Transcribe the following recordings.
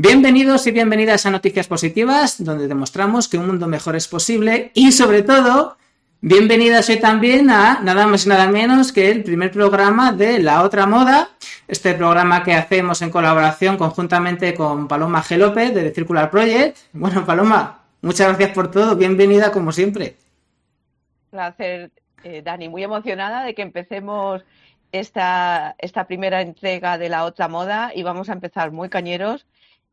Bienvenidos y bienvenidas a Noticias Positivas, donde demostramos que un mundo mejor es posible y sobre todo, bienvenidas hoy también a nada más y nada menos que el primer programa de La Otra Moda, este programa que hacemos en colaboración conjuntamente con Paloma G. López de The Circular Project. Bueno, Paloma, muchas gracias por todo, bienvenida como siempre. Placer, eh, Dani, muy emocionada de que empecemos esta, esta primera entrega de La Otra Moda y vamos a empezar muy cañeros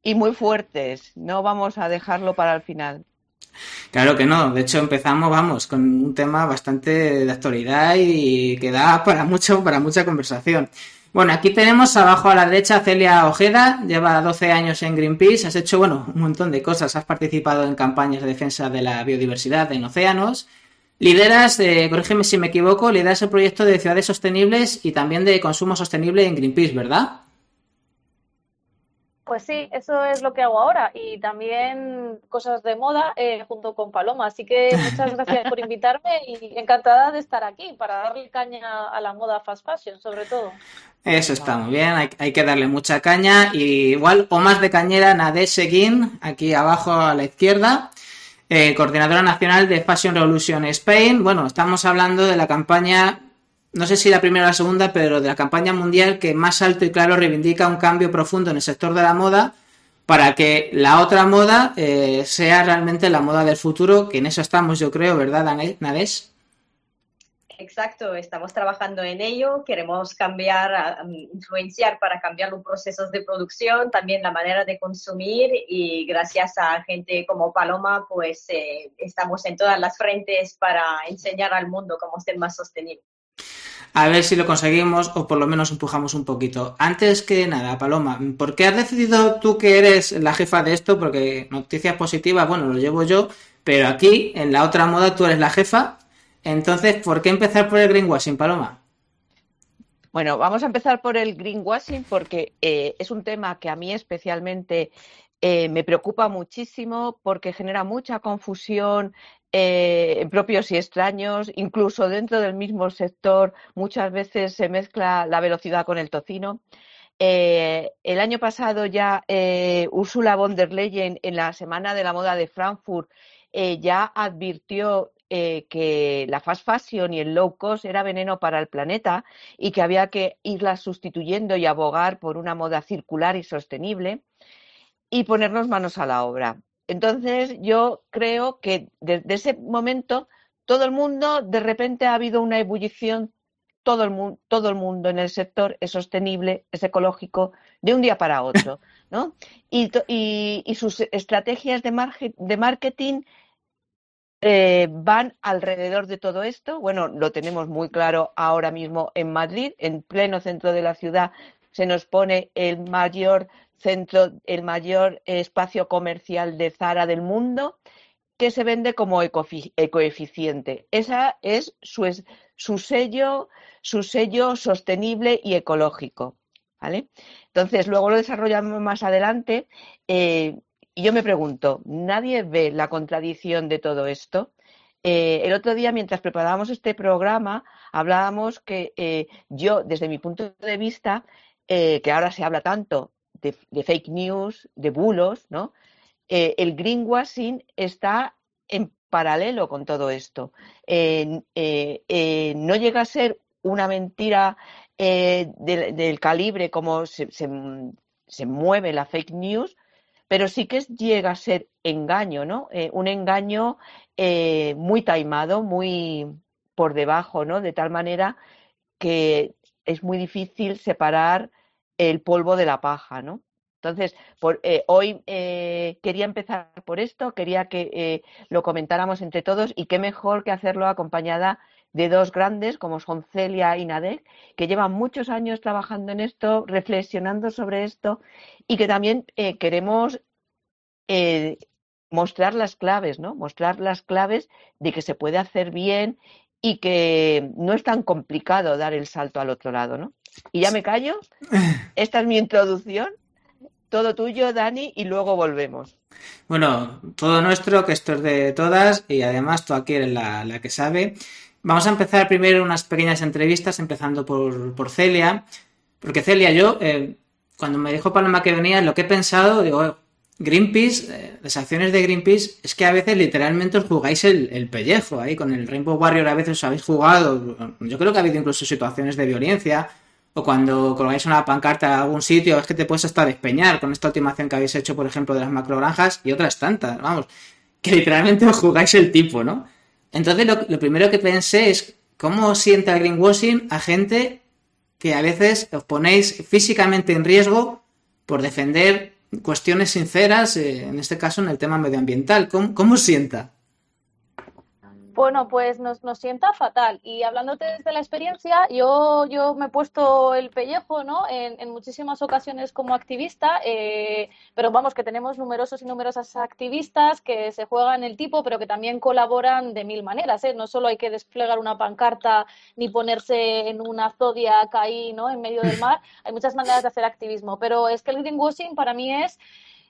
y muy fuertes. No vamos a dejarlo para el final. Claro que no. De hecho, empezamos, vamos, con un tema bastante de actualidad y que da para mucho, para mucha conversación. Bueno, aquí tenemos abajo a la derecha Celia Ojeda, lleva 12 años en Greenpeace, has hecho, bueno, un montón de cosas, has participado en campañas de defensa de la biodiversidad en océanos, lideras, eh, corrígeme si me equivoco, lideras el proyecto de ciudades sostenibles y también de consumo sostenible en Greenpeace, ¿verdad? Pues sí, eso es lo que hago ahora y también cosas de moda eh, junto con Paloma. Así que muchas gracias por invitarme y encantada de estar aquí para darle caña a la moda fast fashion, sobre todo. Eso está muy bien, hay, que darle mucha caña y igual o más de cañera Nadé Seguín, aquí abajo a la izquierda. Eh, coordinadora nacional de Fashion Revolution Spain. Bueno, estamos hablando de la campaña no sé si la primera o la segunda, pero de la campaña mundial que más alto y claro reivindica un cambio profundo en el sector de la moda para que la otra moda eh, sea realmente la moda del futuro, que en eso estamos, yo creo, ¿verdad, Nades? Exacto, estamos trabajando en ello, queremos cambiar, influenciar para cambiar los procesos de producción, también la manera de consumir y gracias a gente como Paloma, pues eh, estamos en todas las frentes para enseñar al mundo cómo ser más sostenible. A ver si lo conseguimos o por lo menos empujamos un poquito. Antes que nada, Paloma, ¿por qué has decidido tú que eres la jefa de esto? Porque noticias positivas, bueno, lo llevo yo, pero aquí, en la otra moda, tú eres la jefa. Entonces, ¿por qué empezar por el greenwashing, Paloma? Bueno, vamos a empezar por el greenwashing porque eh, es un tema que a mí especialmente eh, me preocupa muchísimo porque genera mucha confusión eh, propios y extraños, incluso dentro del mismo sector muchas veces se mezcla la velocidad con el tocino. Eh, el año pasado ya eh, Ursula von der Leyen en la Semana de la Moda de Frankfurt ya advirtió que la fast fashion y el low cost era veneno para el planeta y que había que irla sustituyendo y abogar por una moda circular y sostenible y ponernos manos a la obra. Entonces, yo creo que desde ese momento todo el mundo, de repente ha habido una ebullición, todo el, mundo, todo el mundo en el sector es sostenible, es ecológico, de un día para otro, ¿no? Y, sus estrategias de, marketing eh, van alrededor de todo esto. Bueno, lo tenemos muy claro ahora mismo en Madrid, en pleno centro de la ciudad, se nos pone el mayor centro, el mayor espacio comercial de Zara del mundo, que se vende como ecoeficiente. Esa es su, su, sello, su sello sostenible y ecológico. ¿vale? Entonces, luego lo desarrollamos más adelante. Eh, y yo me pregunto, ¿nadie ve la contradicción de todo esto? Eh, el otro día, mientras preparábamos este programa, hablábamos que eh, yo, desde mi punto de vista, que ahora se habla tanto de, fake news, de bulos, ¿no? Eh, el greenwashing está en paralelo con todo esto. Eh, eh, no llega a ser una mentira del, calibre como se, mueve la fake news, pero sí que llega a ser engaño, ¿no? un engaño muy taimado, muy por debajo, ¿no? De tal manera que es muy difícil separar el polvo de la paja, ¿no? Entonces, por, eh, hoy eh, quería empezar por esto, quería que eh, lo comentáramos entre todos y qué mejor que hacerlo acompañada de dos grandes como son Celia y Nadek, que llevan muchos años trabajando en esto, reflexionando sobre esto y que también queremos mostrar las claves, ¿no? Mostrar las claves de que se puede hacer bien y que no es tan complicado dar el salto al otro lado, ¿no? Y ya me callo. Esta es mi introducción. Todo tuyo, Dani, y luego volvemos. Bueno, todo nuestro, que esto es de todas, y además tú aquí eres la, que sabe. Vamos a empezar primero unas pequeñas entrevistas, empezando por, Celia. Porque Celia, yo, eh, cuando me dijo Paloma que venía, lo que he pensado, digo, Greenpeace, eh, las acciones de Greenpeace es que a veces literalmente os jugáis el, pellejo ahí con el Rainbow Warrior a veces os habéis jugado yo creo que ha habido incluso situaciones de violencia o cuando colgáis una pancarta a algún sitio es que te puedes hasta despeñar con esta ultimación que habéis hecho por ejemplo de las macrogranjas y otras tantas vamos que literalmente os jugáis el tipo ¿no? entonces lo, lo primero que pensé es cómo sienta el greenwashing a gente que a veces os ponéis físicamente en riesgo por defender cuestiones sinceras, eh, en este caso en el tema medioambiental. ¿Cómo, cómo sienta? Bueno, pues nos, nos sienta fatal. Y hablándote desde la experiencia, yo, yo me he puesto el pellejo ¿no? en, en muchísimas ocasiones como activista, eh, pero vamos, que tenemos numerosos y numerosas activistas que se juegan el tipo, pero que también colaboran de mil maneras. ¿eh? No solo hay que desplegar una pancarta ni ponerse en una zodia ahí ¿no? en medio del mar, hay muchas maneras de hacer activismo. Pero es que el greenwashing para mí es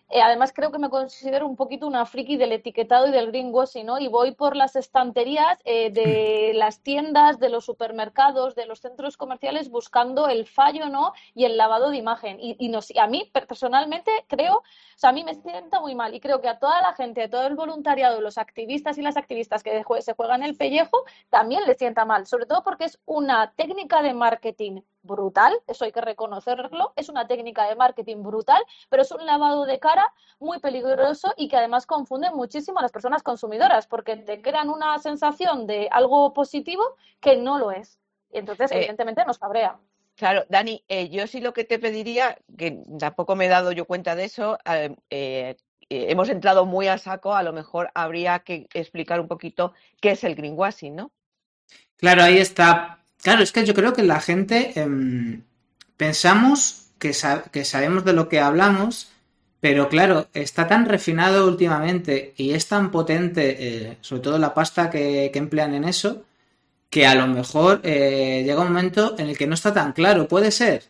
eh, además, creo que me considero un poquito una friki del etiquetado y del greenwashing, ¿no? Y voy por las estanterías eh, de las tiendas, de los supermercados, de los centros comerciales buscando el fallo, ¿no? Y el lavado de imagen. Y, y, a mí, personalmente, creo, o sea, a mí me sienta muy mal y creo que a toda la gente, a todo el voluntariado, los activistas y las activistas que se juegan el pellejo, también les sienta mal. Sobre todo porque es una técnica de marketing brutal, eso hay que reconocerlo, es una técnica de marketing brutal, pero es un lavado de cara muy peligroso y que además confunde muchísimo a las personas consumidoras porque te crean una sensación de algo positivo que no lo es. Y entonces, eh, evidentemente, nos cabrea. Claro, Dani, eh, yo sí lo que te pediría, que tampoco me he dado yo cuenta de eso, eh, hemos entrado muy a saco, a lo mejor habría que explicar un poquito qué es el greenwashing, ¿no? Claro, ahí está Claro, es que yo creo que la gente em, pensamos que, que, sabemos de lo que hablamos, pero claro, está tan refinado últimamente y es tan potente, eh, sobre todo la pasta que, emplean en eso, que a lo mejor eh, llega un momento en el que no está tan claro. ¿Puede ser?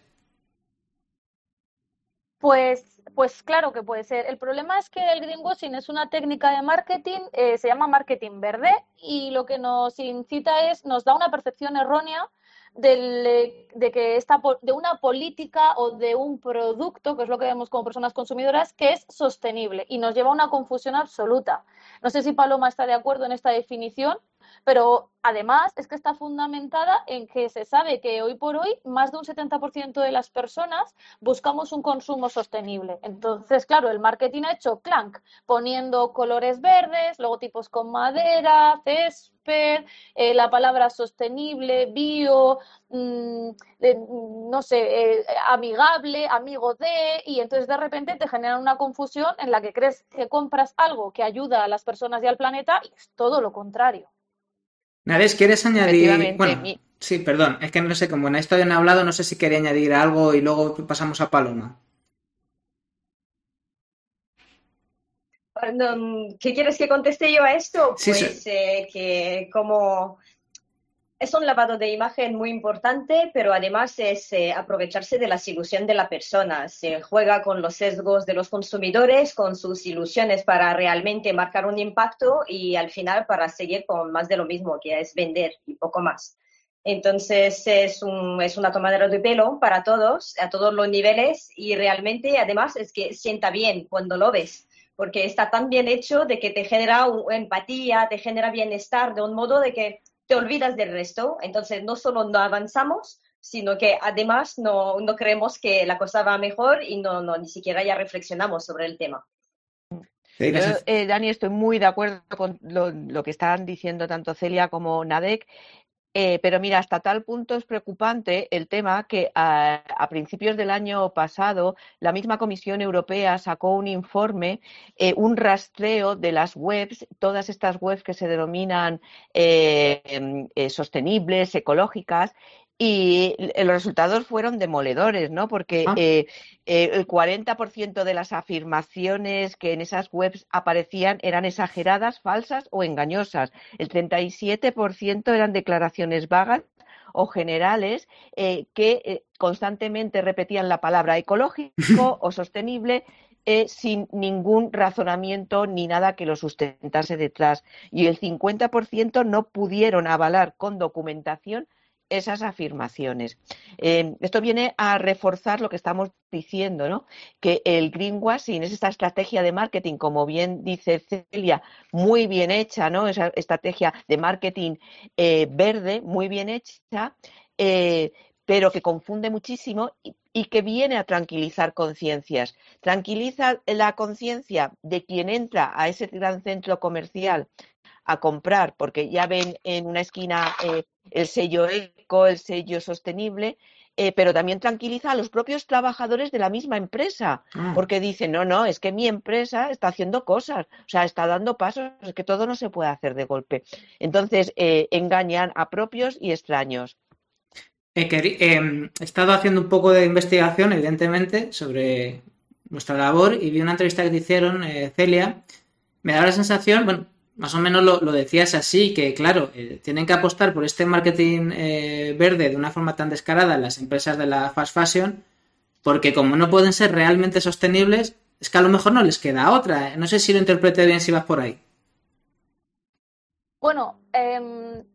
Pues pues claro que puede ser. El problema es que el greenwashing es una técnica de marketing, eh, se llama marketing verde y lo que nos incita es, nos da una percepción errónea de que esta, de una política o de un producto, que es lo que vemos como personas consumidoras, que es sostenible y nos lleva a una confusión absoluta. No sé si Paloma está de acuerdo en esta definición, pero además es que está fundamentada en que se sabe que hoy por hoy más de un 70% de las personas buscamos un consumo sostenible. Entonces, claro, el marketing ha hecho clank, poniendo colores verdes, logotipos con madera, césped, eh, la palabra sostenible, bio, mm, no sé, eh, amigable, amigo de, y entonces de repente te generan una confusión en la que crees que compras algo que ayuda a las personas y al planeta y es todo lo contrario. Nares, ¿quieres añadir? Bueno, sí, perdón, es que no sé, como en esto han hablado, no sé si quería añadir algo y luego pasamos a Paloma. ¿Qué quieres que conteste yo a esto? Pues eh, que como es un lavado de imagen muy importante, pero además es eh, aprovecharse de la ilusión de la persona. Se juega con los sesgos de los consumidores, con sus ilusiones para realmente marcar un impacto y al final para seguir con más de lo mismo, que es vender y poco más. Entonces es, un, es una tomadera de pelo para todos, a todos los niveles y realmente además es que sienta bien cuando lo ves porque está tan bien hecho de que te genera empatía, te genera bienestar de un modo de que te olvidas del resto. Entonces, no solo no avanzamos, sino que además no, no creemos que la cosa va mejor y no, no ni siquiera ya reflexionamos sobre el tema. eh, Dani, estoy muy de acuerdo con lo, lo, que están diciendo tanto Celia como Nadek. Eh, pero mira, hasta tal punto es preocupante el tema que a, principios del año pasado la misma Comisión Europea sacó un informe, eh, un rastreo de las webs, todas estas webs que se denominan eh, em, sostenibles, ecológicas, y los resultados fueron demoledores, ¿no? Porque ah. eh, eh, el 40% de las afirmaciones que en esas webs aparecían eran exageradas, falsas o engañosas. El 37% eran declaraciones vagas o generales eh, que constantemente repetían la palabra ecológico o sostenible sin ningún razonamiento ni nada que lo sustentase detrás. Y el 50% no pudieron avalar con documentación esas afirmaciones. Eh, esto viene a reforzar lo que estamos diciendo, ¿no? Que el greenwashing es esta estrategia de marketing, como bien dice Celia, muy bien hecha, ¿no? Esa estrategia de marketing eh, verde, muy bien hecha, eh, pero que confunde muchísimo y, y que viene a tranquilizar conciencias. Tranquiliza la conciencia de quien entra a ese gran centro comercial a comprar, porque ya ven en una esquina eh, el sello eco, el sello sostenible, eh, pero también tranquiliza a los propios trabajadores de la misma empresa, Ah. porque dicen, no, no, es que mi empresa está haciendo cosas, o sea, está dando pasos, es que todo no se puede hacer de golpe. Entonces, eh, engañan a propios y extraños. He, eh, he estado haciendo un poco de investigación, evidentemente, sobre vuestra labor y vi una entrevista que te hicieron, eh, Celia. Me da la sensación, bueno, más o menos lo, lo decías así, que claro, eh, tienen que apostar por este marketing eh, verde de una forma tan descarada en las empresas de la fast fashion, porque como no pueden ser realmente sostenibles, es que a lo mejor no les queda otra. eh. No sé si lo interpreté bien si vas por ahí. Bueno, em,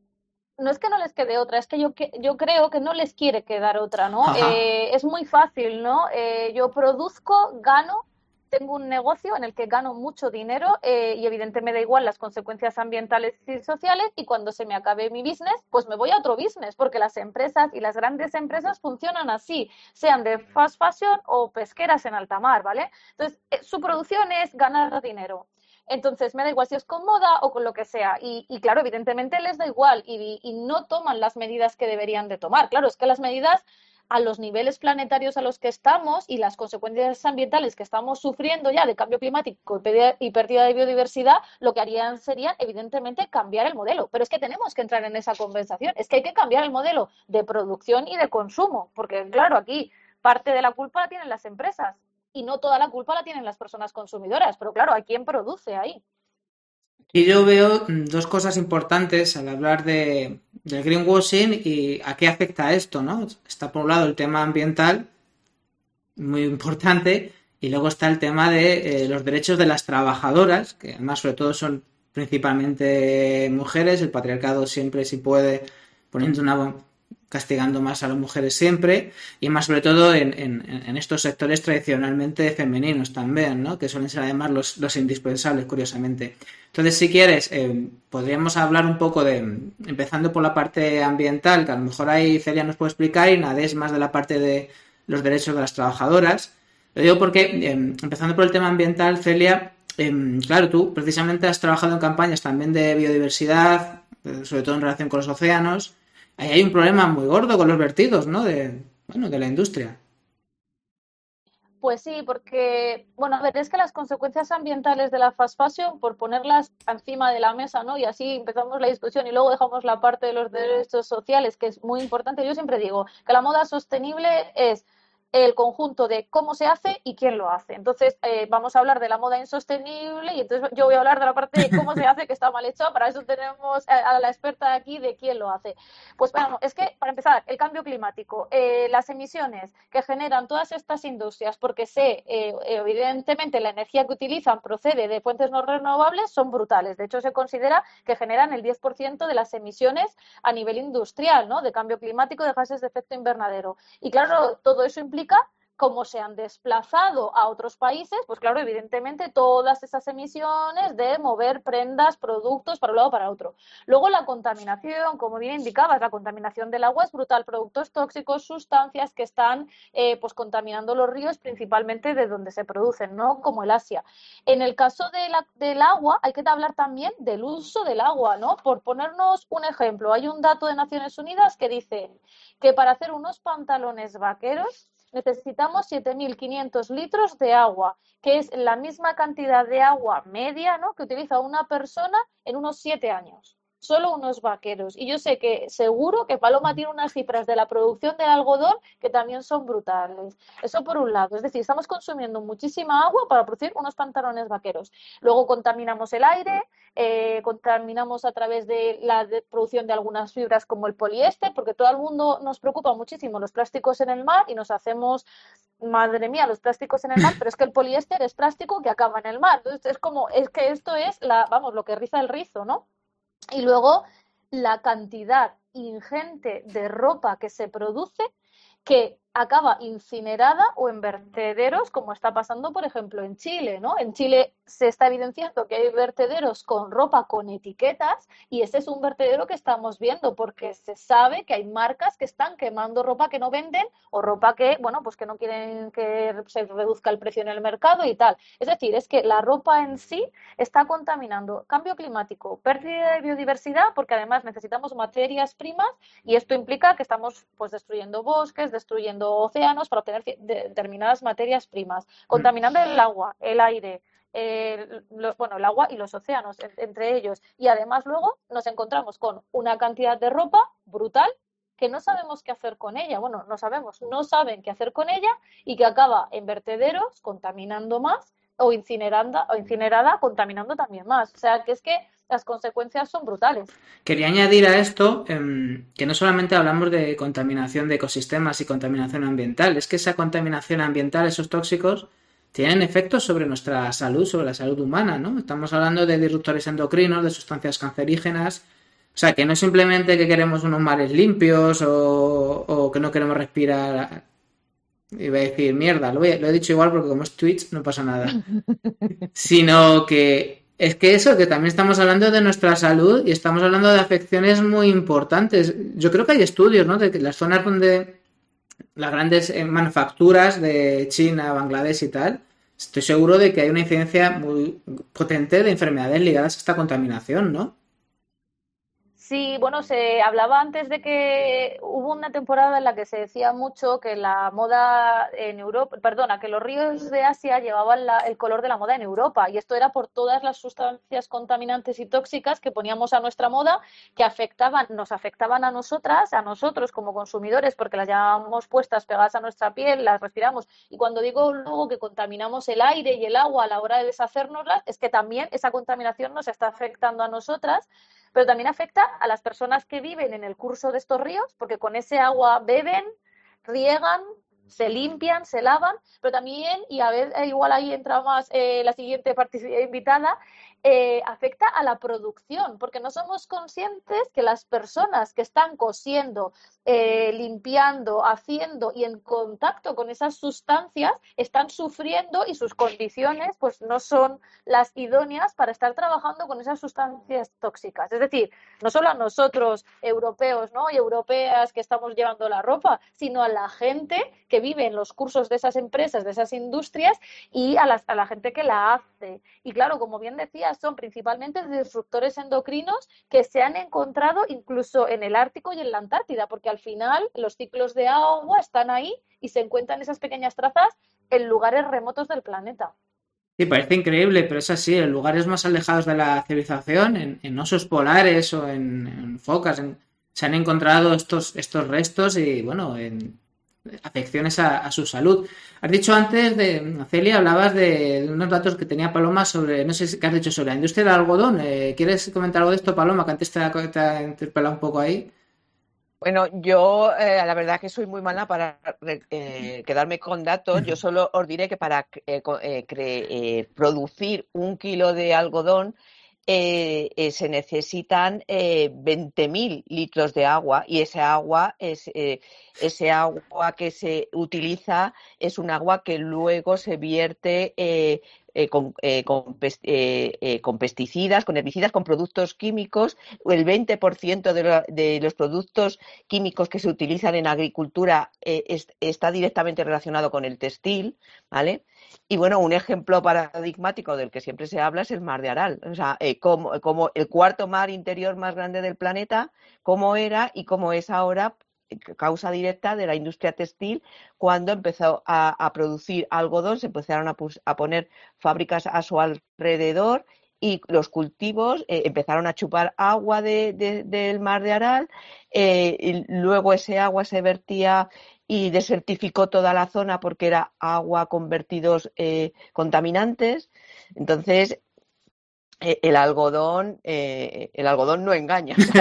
no es que no les quede otra, es que yo, que- yo creo que no les quiere quedar otra, ¿no? Eh, es muy fácil, ¿no? Eh, yo produzco, gano, tengo un negocio en el que gano mucho dinero eh, y evidentemente me da igual las consecuencias ambientales y sociales y cuando se me acabe mi business, pues me voy a otro business, porque las empresas y las grandes empresas funcionan así, sean de fast fashion o pesqueras en alta mar, ¿vale? Entonces, eh, su producción es ganar dinero. Entonces, me da igual si es con moda o con lo que sea. Y, y claro, evidentemente les da igual y, y no toman las medidas que deberían de tomar. Claro, es que las medidas a los niveles planetarios a los que estamos y las consecuencias ambientales que estamos sufriendo ya de cambio climático y pérdida- de biodiversidad, lo que harían sería, evidentemente, cambiar el modelo. Pero es que tenemos que entrar en esa conversación. Es que hay que cambiar el modelo de producción y de consumo. Porque, claro, aquí parte de la culpa la tienen las empresas y no toda la culpa la tienen las personas consumidoras. Pero claro, ¿a quién produce ahí? Y yo veo mm, dos cosas importantes al hablar de, del greenwashing y a qué afecta esto, ¿no? Está por un lado el tema ambiental, muy importante, y luego está el tema de eh, los derechos de las trabajadoras, que además sobre todo son principalmente mujeres, el patriarcado siempre si puede poniendo una castigando más a las mujeres siempre y más sobre todo en, estos sectores tradicionalmente femeninos también, ¿no? Que suelen ser además los, los indispensables, curiosamente. Entonces, si quieres, eh, podríamos hablar un poco de, empezando por la parte ambiental, que a lo mejor ahí Celia nos puede explicar y Nadés más de la parte de los derechos de las trabajadoras. Lo digo porque, eh, empezando por el tema ambiental, Celia, eh, claro, tú precisamente has trabajado en campañas también de biodiversidad, eh, sobre todo en relación con los océanos. Ahí hay un problema muy gordo con los vertidos, ¿no? De, bueno, de la industria. Pues sí, porque, bueno, a ver, es que las consecuencias ambientales de la fast fashion, por ponerlas encima de la mesa, ¿no? Y así empezamos la discusión y luego dejamos la parte de los derechos sociales, que es muy importante. Yo siempre digo que la moda sostenible es el conjunto de cómo se hace y quién lo hace. Entonces, eh, vamos a hablar de la moda insostenible y entonces yo voy a hablar de la parte de cómo se hace, que está mal hecho. Para eso tenemos a, a la experta aquí de quién lo hace. Pues bueno, es que para empezar, el cambio climático, eh, las emisiones que generan todas estas industrias, porque sé, eh, evidentemente la energía que utilizan procede de fuentes no renovables, son brutales. De hecho, se considera que generan el 10% de las emisiones a nivel industrial, ¿no? De cambio climático, de gases de efecto invernadero. Y claro, todo eso implica como se han desplazado a otros países, pues claro, evidentemente todas esas emisiones de mover prendas, productos para un lado o para otro. Luego la contaminación, como bien indicabas, la contaminación del agua es brutal, productos tóxicos, sustancias que están eh, pues contaminando los ríos principalmente de donde se producen, ¿no? Como el Asia. En el caso del agua, hay que hablar también del uso del agua, ¿no? Por ponernos un ejemplo, hay un dato de Naciones Unidas que dice que para hacer unos pantalones vaqueros necesitamos 7.500 litros de agua, que es la misma cantidad de agua media ¿no? que utiliza una persona en unos 7 años. Solo unos vaqueros. Y yo sé que seguro que Paloma tiene unas cifras de la producción del algodón que también son brutales. Eso por un lado. Es decir, estamos consumiendo muchísima agua para producir unos pantalones vaqueros. Luego contaminamos el aire, eh, contaminamos a través de la de producción de algunas fibras como el poliéster, porque todo el mundo nos preocupa muchísimo los plásticos en el mar y nos hacemos, madre mía, los plásticos en el mar, pero es que el poliéster es plástico que acaba en el mar. Entonces es como, es que esto es la, vamos, lo que riza el rizo, ¿no? Y luego la cantidad ingente de ropa que se produce que acaba incinerada o en vertederos, como está pasando, por ejemplo, en Chile, ¿no? En Chile se está evidenciando que hay vertederos con ropa con etiquetas y ese es un vertedero que estamos viendo porque se sabe que hay marcas que están quemando ropa que no venden o ropa que, bueno, pues que no quieren que se reduzca el precio en el mercado y tal. Es decir, es que la ropa en sí está contaminando cambio climático, pérdida de biodiversidad, porque además necesitamos materias primas y esto implica que estamos pues destruyendo bosques, destruyendo océanos para obtener determinadas materias primas, contaminando el agua, el aire, bueno, el agua y los océanos entre ellos. Y además luego nos encontramos con una cantidad de ropa brutal que no sabemos qué hacer con ella. Bueno, no sabemos, no saben qué hacer con ella y que acaba en vertederos contaminando más o incinerando o incinerada contaminando también más. O sea, que es que las consecuencias son brutales. Quería añadir a esto em, que no solamente hablamos de contaminación de ecosistemas y contaminación ambiental, es que esa contaminación ambiental, esos tóxicos, tienen efectos sobre nuestra salud, sobre la salud humana, ¿no? Estamos hablando de disruptores endocrinos, de sustancias cancerígenas. O sea, que no es simplemente que queremos unos mares limpios o, o que no queremos respirar. Iba a decir mierda, lo, lo he dicho igual porque como es Twitch no pasa nada. Sino que es que eso, que también estamos hablando de nuestra salud y estamos hablando de afecciones muy importantes. Yo creo que hay estudios, ¿no? De que las zonas donde las grandes eh, manufacturas de China, Bangladesh y tal, estoy seguro de que hay una incidencia muy potente de enfermedades ligadas a esta contaminación, ¿no? Sí, bueno, se hablaba antes de que hubo una temporada en la que se decía mucho que la moda en Europa, perdona, que los ríos de Asia llevaban el color de la moda en Europa y esto era por todas las sustancias contaminantes y tóxicas que poníamos a nuestra moda que afectaban, nos afectaban a nosotras, a nosotros como consumidores, porque las llevábamos puestas pegadas a nuestra piel, las respiramos. Y cuando digo luego que contaminamos el aire y el agua a la hora de deshacérnoslas, es que también esa contaminación nos está afectando a nosotras pero también afecta a las personas que viven en el curso de estos ríos, porque con ese agua beben, riegan, se limpian, se lavan, pero también, y a ver, igual ahí entra más eh, la siguiente invitada, eh, afecta a la producción, porque no somos conscientes que las personas que están cosiendo, eh, limpiando, haciendo y en contacto con esas sustancias están sufriendo y sus condiciones pues no son las idóneas para estar trabajando con esas sustancias tóxicas. Es decir, no solo a nosotros europeos ¿no? y europeas que estamos llevando la ropa, sino a la gente que vive en los cursos de esas empresas, de esas industrias y a, a la gente que la hace. Y claro, como bien decía, son principalmente disruptores endocrinos que se han encontrado incluso en el Ártico y en la Antártida, porque al final los ciclos de agua están ahí y se encuentran esas pequeñas trazas en lugares remotos del planeta. Sí, parece increíble, pero es así. En lugares más alejados de la civilización, en, osos polares o en, focas, se han encontrado estos, estos restos y, bueno, en, afecciones a, su salud. Has dicho antes de Celia, hablabas de unos datos que tenía Paloma sobre, no sé qué has dicho sobre la industria del algodón. Eh, ¿Quieres comentar algo de esto, Paloma? Que antes te, ha interpelado un poco ahí. Bueno, yo eh, la verdad que soy muy mala para eh, quedarme con datos. Yo solo os diré que para producir un kilo de algodón eh, eh, se necesitan eh, 20.000 litros de agua y ese agua es eh, ese agua que se utiliza es un agua que luego se vierte con, con, con, pesticidas, con herbicidas, con productos químicos. El 20% de, de, los productos químicos que se utilizan en agricultura es, está directamente relacionado con el textil, ¿vale? Y bueno, un ejemplo paradigmático del que siempre se habla es el mar de Aral. O sea, eh, como, el cuarto mar interior más grande del planeta, cómo era y cómo es ahora eh, causa directa de la industria textil cuando empezó a, producir algodón, se empezaron a, poner fábricas a su alrededor y los cultivos eh, empezaron a chupar agua del mar de Aral, y luego ese agua se vertía y desertificó toda la zona porque era agua con vertidos eh, contaminantes. Entonces, eh, el algodón, eh, el algodón no engaña.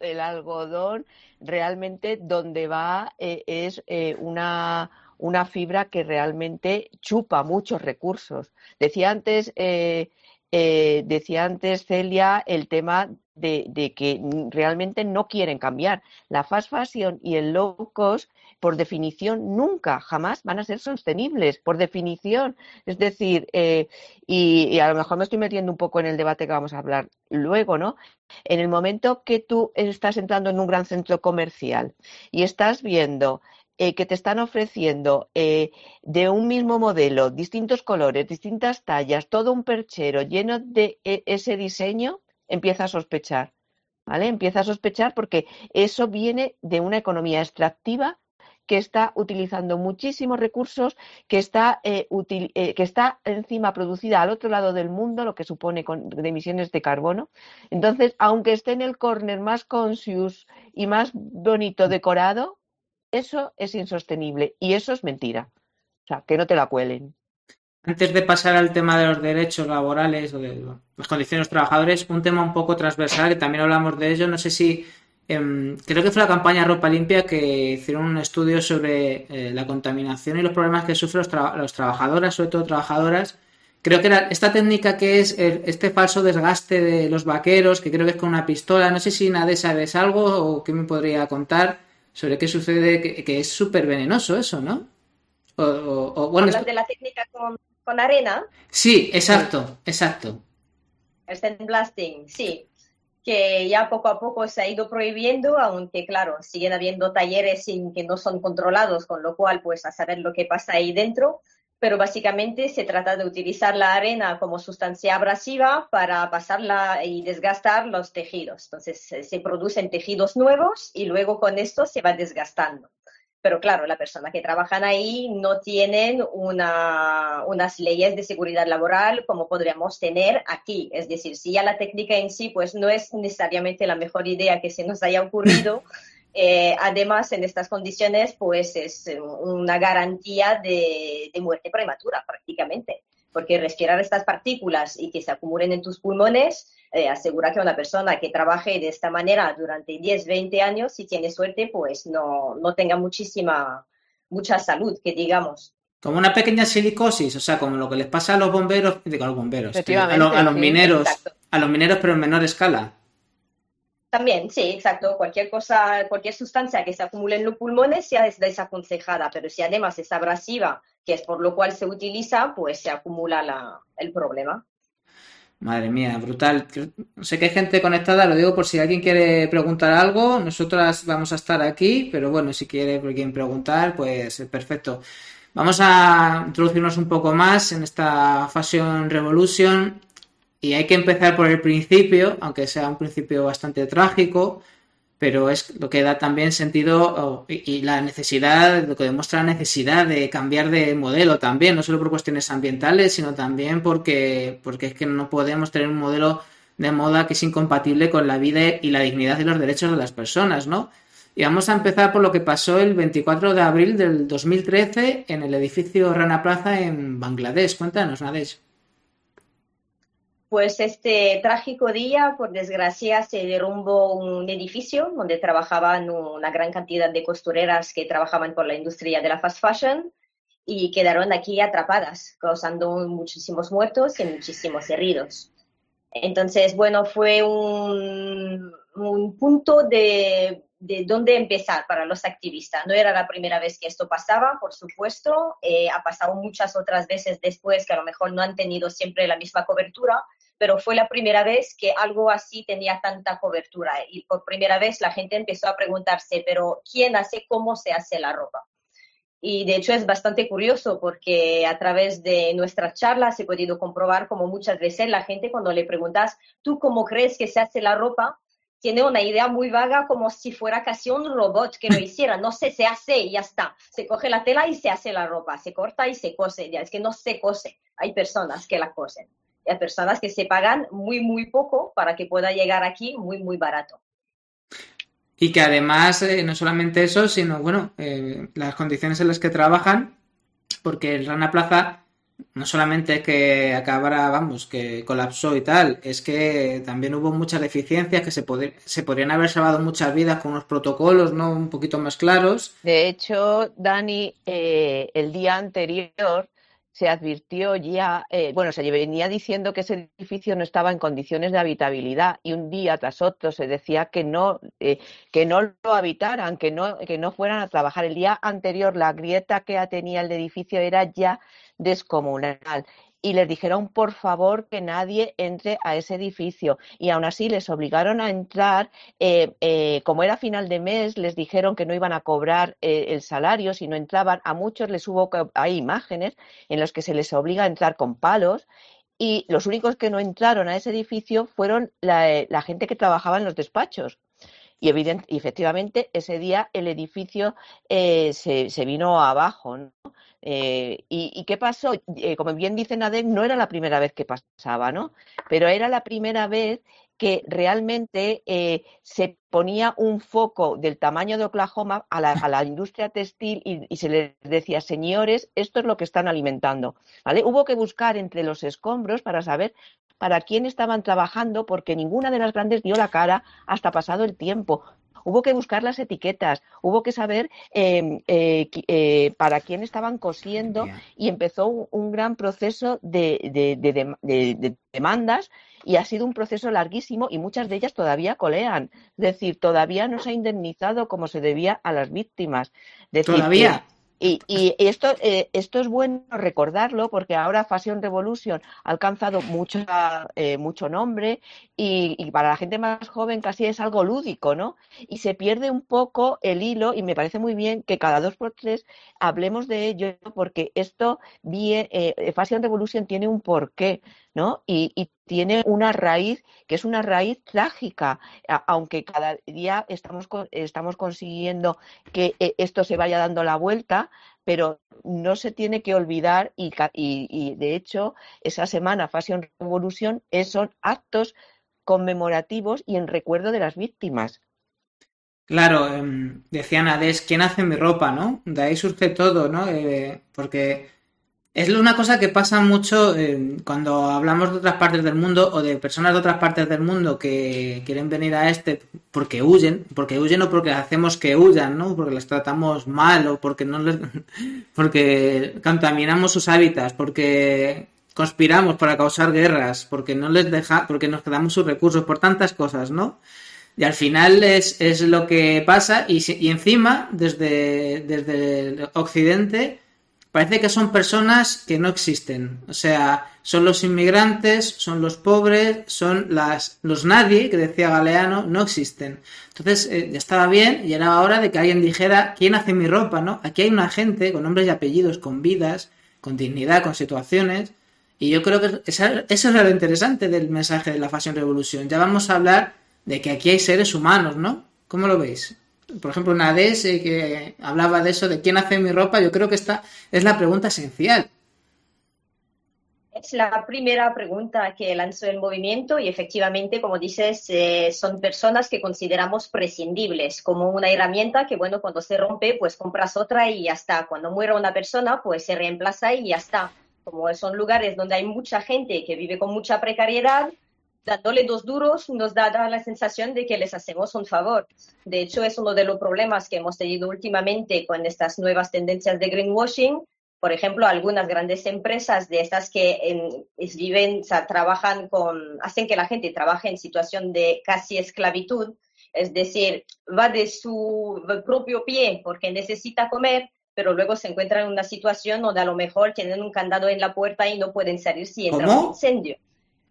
el, algodón, realmente donde va es una, una, fibra que realmente chupa muchos recursos. Decía antes eh, decía antes Celia el tema de, que realmente no quieren cambiar. La fast fashion y el low cost, por definición, nunca, jamás van a ser sostenibles, por definición. Es decir, eh, y, a lo mejor me estoy metiendo un poco en el debate que vamos a hablar luego, ¿no? En el momento que tú estás entrando en un gran centro comercial y estás viendo eh, que te están ofreciendo eh, de un mismo modelo, distintos colores, distintas tallas, todo un perchero lleno de ese diseño, empieza a sospechar, ¿vale? Empieza a sospechar porque eso viene de una economía extractiva que está utilizando muchísimos recursos, que está, eh, eh, que está encima producida al otro lado del mundo, lo que supone con, de emisiones de carbono. Entonces, aunque esté en el corner más conscious y más bonito decorado, eso es insostenible y eso es mentira. O sea, que no te la cuelen. Antes de pasar al tema de los derechos laborales o de las condiciones de los trabajadores, un tema un poco transversal que también hablamos de ello. No sé si em, creo que fue la campaña Ropa Limpia que hicieron un estudio sobre eh, la contaminación y los problemas que sufren los, los, trabajadoras, sobre todo trabajadoras. Creo que era esta técnica que es este falso desgaste de los vaqueros, que creo que es con una pistola. No sé si nadie sabes algo o qué me podría contar sobre qué sucede, que, es súper venenoso eso, ¿no? O, bueno, de la técnica con con arena. Sí, exacto, exacto. El sandblasting, sí, que ya poco a poco se ha ido prohibiendo, aunque claro, siguen habiendo talleres sin, que no son controlados, con lo cual pues a saber lo que pasa ahí dentro, pero básicamente se trata de utilizar la arena como sustancia abrasiva para pasarla y desgastar los tejidos. Entonces se producen tejidos nuevos y luego con esto se va desgastando. Pero claro, la persona que trabajan ahí no tienen una, unas leyes de seguridad laboral como podríamos tener aquí. Es decir, si ya la técnica en sí pues no es necesariamente la mejor idea que se nos haya ocurrido, eh, además en estas condiciones pues es una garantía de, de muerte prematura prácticamente porque respirar estas partículas y que se acumulen en tus pulmones eh, asegura que una persona que trabaje de esta manera durante 10, 20 años, si tiene suerte, pues no, no tenga muchísima, mucha salud, que digamos. Como una pequeña silicosis, o sea, como lo que les pasa a los bomberos, digo a los bomberos, a, los, mineros, a los mineros, pero en menor escala. También, sí, exacto. Cualquier cosa, cualquier sustancia que se acumule en los pulmones ya es desaconsejada, pero si además es abrasiva, que es por lo cual se utiliza, pues se acumula la, el problema. Madre mía, brutal. Sé que hay gente conectada, lo digo por si alguien quiere preguntar algo. Nosotras vamos a estar aquí, pero bueno, si quiere alguien preguntar, pues perfecto. Vamos a introducirnos un poco más en esta Fashion Revolution y hay que empezar por el principio, aunque sea un principio bastante trágico pero es lo que da también sentido y, la necesidad, lo que demuestra la necesidad de cambiar de modelo también, no solo por cuestiones ambientales, sino también porque, porque es que no podemos tener un modelo de moda que es incompatible con la vida y la dignidad y los derechos de las personas, ¿no? Y vamos a empezar por lo que pasó el 24 de abril del 2013 en el edificio Rana Plaza en Bangladesh. Cuéntanos, Nadesh. Pues este trágico día, por desgracia, se derrumbó un edificio donde trabajaban una gran cantidad de costureras que trabajaban por la industria de la fast fashion y quedaron aquí atrapadas, causando muchísimos muertos y muchísimos heridos. Entonces, bueno, fue un, punto de, de, dónde empezar para los activistas. No era la primera vez que esto pasaba, por supuesto, eh, ha pasado muchas otras veces después que a lo mejor no han tenido siempre la misma cobertura, pero fue la primera vez que algo así tenía tanta cobertura y por primera vez la gente empezó a preguntarse, pero ¿quién hace cómo se hace la ropa? Y de hecho es bastante curioso porque a través de nuestras charlas he podido comprobar como muchas veces la gente cuando le preguntas, ¿tú cómo crees que se hace la ropa? Tiene una idea muy vaga como si fuera casi un robot que lo hiciera. No sé, se hace y ya está. Se coge la tela y se hace la ropa. Se corta y se cose. Ya, es que no se cose. Hay personas que la cosen a personas que se pagan muy, muy poco para que pueda llegar aquí muy, muy barato. Y que además, eh, no solamente eso, sino, bueno, eh, las condiciones en las que trabajan, porque el Rana Plaza no solamente que acabara, vamos, que colapsó y tal, es que también hubo muchas deficiencias que se, se podrían haber salvado muchas vidas con unos protocolos, ¿no? Un poquito más claros. De hecho, Dani, eh, el día anterior se advirtió ya, eh, bueno, se venía diciendo que ese edificio no estaba en condiciones de habitabilidad y un día tras otro se decía que no, eh, que no lo habitaran, que no, que no fueran a trabajar. El día anterior la grieta que tenía el edificio era ya descomunal y les dijeron por favor que nadie entre a ese edificio y aún así les obligaron a entrar eh, eh, como era final de mes les dijeron que no iban a cobrar eh, el salario si no entraban a muchos les hubo hay imágenes en las que se les obliga a entrar con palos y los únicos que no entraron a ese edificio fueron la, gente que trabajaba en los despachos y, efectivamente ese día el edificio se, se, vino abajo. ¿no? Eh, y, qué pasó? Eh, como bien dice Nadek, no era la primera vez que pasaba, ¿no? Pero era la primera vez que realmente eh, se ponía un foco del tamaño de Oklahoma a la, industria textil y, se les decía, señores, esto es lo que están alimentando. ¿vale? Hubo que buscar entre los escombros para saber para quién estaban trabajando porque ninguna de las grandes dio la cara hasta pasado el tiempo hubo que buscar las etiquetas, hubo que saber em, eh, eh, para quién estaban cosiendo y empezó un, gran proceso de, demandas y ha sido un proceso larguísimo y muchas de ellas todavía colean. Es decir, todavía no se ha indemnizado como se debía a las víctimas. todavía. Y, esto, eh, esto es bueno recordarlo porque ahora Fashion Revolution ha alcanzado mucho, eh, mucho nombre y, para la gente más joven casi es algo lúdico, ¿no? Y se pierde un poco el hilo y me parece muy bien que cada dos por tres hablemos de ello porque esto, eh, Fashion Revolution tiene un porqué. ¿No? Y, tiene una raíz que es una raíz trágica, aunque cada día estamos, estamos consiguiendo que eh, esto se vaya dando la vuelta, pero no se tiene que olvidar y, y, de hecho esa semana Fashion Revolution son actos conmemorativos y en recuerdo de las víctimas. Claro, eh, decían Ades, ¿quién hace mi ropa, no? De ahí surge todo, ¿no? Eh, porque es una cosa que pasa mucho eh, cuando hablamos de otras partes del mundo o de personas de otras partes del mundo que quieren venir a este porque huyen, porque huyen o porque hacemos que huyan, ¿no? Porque les tratamos mal o porque no les, porque contaminamos sus hábitats, porque conspiramos para causar guerras, porque no les deja, porque nos quedamos sus recursos, por tantas cosas, ¿no? Y al final es, es lo que pasa y, y encima desde, desde el occidente parece que son personas que no existen. O sea, son los inmigrantes, son los pobres, son las, los nadie, que decía Galeano, no existen. Entonces, eh, estaba bien y era hora de que alguien dijera, ¿quién hace mi ropa? ¿no? Aquí hay una gente con nombres y apellidos, con vidas, con dignidad, con situaciones. Y yo creo que eso es lo interesante del mensaje de la Fashion Revolution. Ya vamos a hablar de que aquí hay seres humanos, ¿no? ¿Cómo lo veis? Por ejemplo, Nades que hablaba de eso, de quién hace mi ropa, yo creo que esta es la pregunta esencial. Es la primera pregunta que lanzó el movimiento y efectivamente, como dices, eh, son personas que consideramos prescindibles como una herramienta que, bueno, cuando se rompe, pues compras otra y ya está. Cuando muere una persona, pues se reemplaza y ya está. Como son lugares donde hay mucha gente que vive con mucha precariedad, dándole dos duros nos da, la sensación de que les hacemos un favor. De hecho, es uno de los problemas que hemos tenido últimamente con estas nuevas tendencias de greenwashing. Por ejemplo, algunas grandes empresas de estas que viven, trabajan con, hacen que la gente trabaje en situación de casi esclavitud, es decir, va de su propio pie porque necesita comer, pero luego se encuentra en una situación donde a lo mejor tienen un candado en la puerta y no pueden salir si entra un incendio.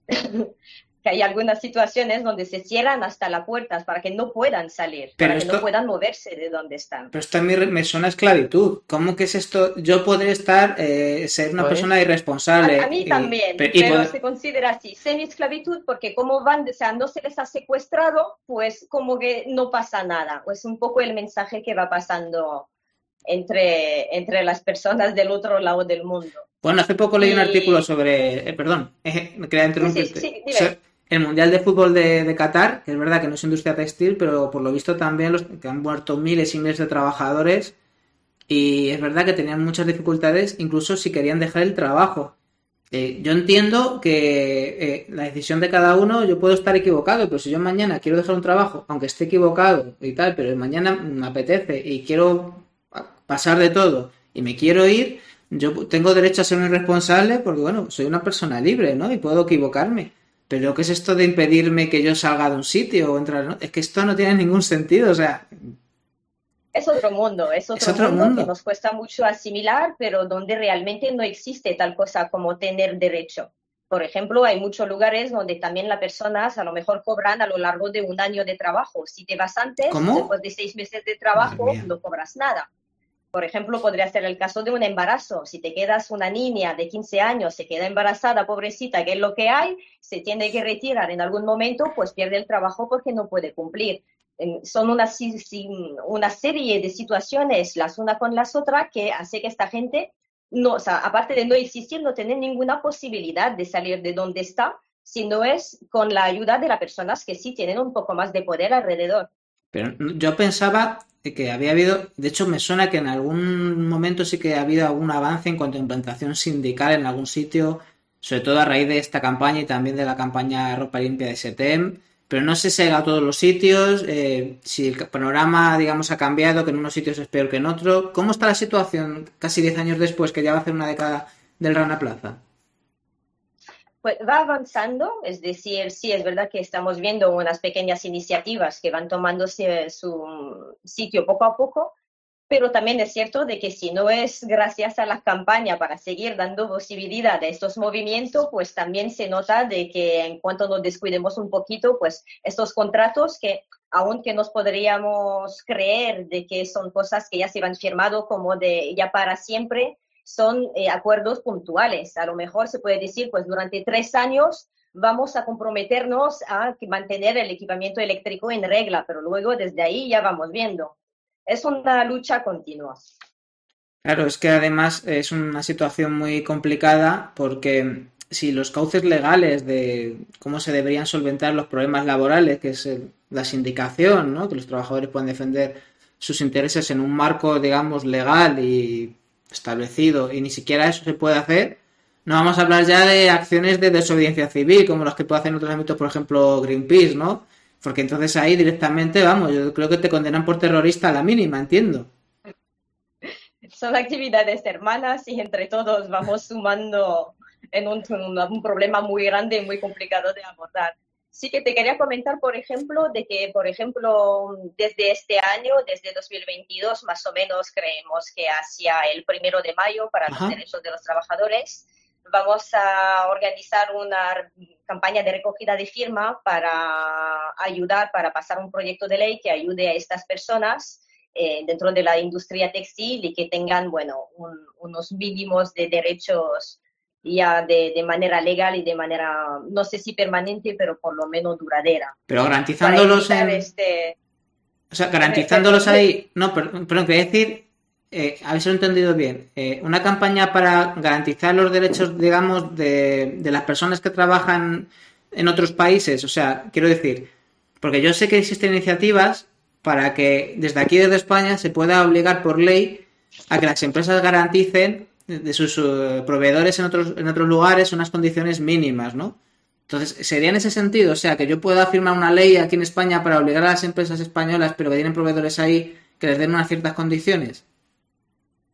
que hay algunas situaciones donde se cierran hasta las puertas para que no puedan salir, para que no puedan moverse de donde están. Pero esto a mí me suena esclavitud. ¿Cómo que es esto? Yo podré estar, eh, ser una pues, persona irresponsable. A, mí también, pero, se considera así, semi-esclavitud, porque como van, o sea, no se les ha secuestrado, pues como que no pasa nada. Es un poco el mensaje que va pasando entre, entre las personas del otro lado del mundo. Bueno, hace poco leí un artículo sobre, eh, perdón, me quería interrumpirte. Sí, sí, el Mundial de Fútbol de, Qatar, que es verdad que no es industria textil, pero por lo visto también los, que han muerto miles y miles de trabajadores y es verdad que tenían muchas dificultades, incluso si querían dejar el trabajo. Eh, yo entiendo que eh, la decisión de cada uno, yo puedo estar equivocado, pero si yo mañana quiero dejar un trabajo, aunque esté equivocado y tal, pero mañana me apetece y quiero pasar de todo y me quiero ir, yo tengo derecho a ser un irresponsable porque, bueno, soy una persona libre, ¿no? Y puedo equivocarme. Pero ¿qué es esto de impedirme que yo salga de un sitio o entrar? Es que esto no tiene ningún sentido, o sea... Es otro mundo, es otro, mundo, que nos cuesta mucho asimilar, pero donde realmente no existe tal cosa como tener derecho. Por ejemplo, hay muchos lugares donde también las personas a lo mejor cobran a lo largo de un año de trabajo. Si te vas antes, después de seis meses de trabajo, no cobras nada. Por ejemplo, podría ser el caso de un embarazo. Si te quedas una niña de 15 años, se queda embarazada, pobrecita, que es lo que hay, se tiene que retirar en algún momento, pues pierde el trabajo porque no puede cumplir. Son una, una serie de situaciones, las una con las otras, que hace que esta gente, no, aparte de no existir, no tener ninguna posibilidad de salir de donde está, si no es con la ayuda de las personas que sí tienen un poco más de poder alrededor. Pero yo pensaba que había habido, de hecho me suena que en algún momento sí que ha habido algún avance en cuanto a implantación sindical en algún sitio, sobre todo a raíz de esta campaña y también de la campaña Ropa Limpia de SETEM, pero no sé si ha a todos los sitios, eh, si el panorama, digamos, ha cambiado, que en unos sitios es peor que en otros. ¿Cómo está la situación casi 10 años después, que ya va a hacer una década del Rana Plaza? Pues va avanzando, es decir, sí, es verdad que estamos viendo unas pequeñas iniciativas que van tomándose su sitio poco a poco, pero también es cierto de que si no es gracias a la campaña para seguir dando posibilidad a estos movimientos, pues también se nota de que en cuanto nos descuidemos un poquito, pues estos contratos que aunque nos podríamos creer de que son cosas que ya se han firmado como de ya para siempre, son eh, acuerdos puntuales. A lo mejor se puede decir, pues durante tres años vamos a comprometernos a mantener el equipamiento eléctrico en regla, pero luego desde ahí ya vamos viendo. Es una lucha continua. Claro, es que además es una situación muy complicada porque si los cauces legales de cómo se deberían solventar los problemas laborales, que es la sindicación, ¿no? que los trabajadores puedan defender sus intereses en un marco, digamos, legal y establecido y ni siquiera eso se puede hacer, no vamos a hablar ya de acciones de desobediencia civil, como las que puede hacer en otros ámbitos, por ejemplo, Greenpeace, ¿no? Porque entonces ahí directamente, vamos, yo creo que te condenan por terrorista a la mínima, entiendo. Son actividades hermanas y entre todos vamos sumando en un, un problema muy grande y muy complicado de abordar. Sí que te quería comentar, por ejemplo, de que, por ejemplo, desde este año, desde 2022, más o menos creemos que hacia el primero de mayo para los derechos de los trabajadores, vamos a organizar una campaña de recogida de firma para ayudar, para pasar un proyecto de ley que ayude a estas personas eh, dentro de la industria textil y que tengan, bueno, unos mínimos de derechos ya de, de, manera legal y de manera, no sé si permanente, pero por lo menos duradera. Pero garantizándolos en... Este... O sea, garantizándolos ahí... No, perdón, quería decir, eh, habéis entendido bien, eh, una campaña para garantizar los derechos, digamos, de, de las personas que trabajan en otros países. O sea, quiero decir, porque yo sé que existen iniciativas para que desde aquí, desde España, se pueda obligar por ley a que las empresas garanticen de sus eh, proveedores en otros, en otros lugares unas condiciones mínimas, ¿no? Entonces, sería en ese sentido, o sea, que yo pueda firmar una ley aquí en España para obligar a las empresas españolas, pero que tienen proveedores ahí, que les den unas ciertas condiciones.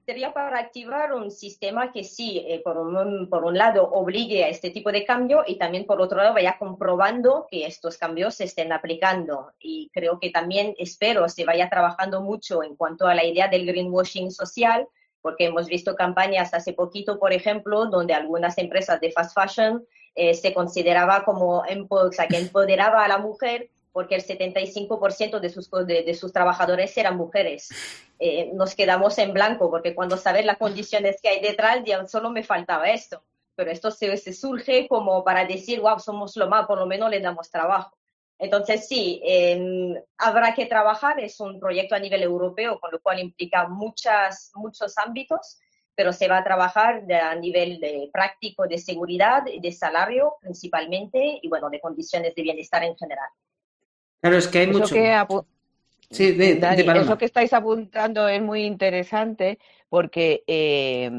Sería para activar un sistema que sí, eh, por, un, por un lado, obligue a este tipo de cambio y también, por otro lado, vaya comprobando que estos cambios se estén aplicando. Y creo que también espero se vaya trabajando mucho en cuanto a la idea del greenwashing social, porque hemos visto campañas hace poquito, por ejemplo, donde algunas empresas de fast fashion eh, se consideraba como, o que empoderaba a la mujer porque el 75% de sus, de, sus trabajadores eran mujeres. Eh, nos quedamos en blanco porque cuando sabes las condiciones que hay detrás, ya solo me faltaba esto. Pero esto se, se surge como para decir, wow, somos lo más, por lo menos le damos trabajo. Entonces, sí, habrá que trabajar, es un proyecto a nivel europeo, con lo cual implica muchas, muchos ámbitos, pero se va a trabajar a nivel de práctico de seguridad, de salario principalmente, y bueno, de condiciones de bienestar en general. Claro, es que hay mucho... sí, eso que estáis apuntando es muy interesante porque eh,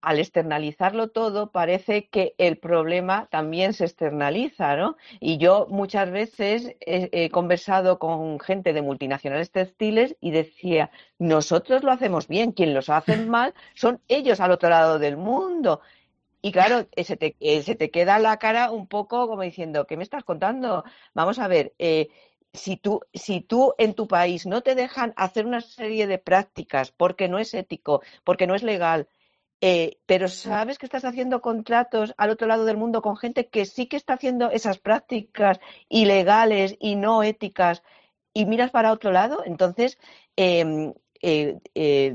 al externalizarlo todo, parece que el problema también se externaliza, ¿no? Y yo muchas veces he, conversado con gente de multinacionales textiles y decía, nosotros lo hacemos bien, quien los hacen mal son ellos al otro lado del mundo. Y claro, eh, se te, eh, se te queda la cara un poco como diciendo, ¿qué me estás contando? Vamos a ver, eh, si tú, si tú en tu país no te dejan hacer una serie de prácticas porque no es ético, porque no es legal, eh, pero sabes que estás haciendo contratos al otro lado del mundo con gente que sí que está haciendo esas prácticas ilegales y no éticas y miras para otro lado, entonces em, eh, eh,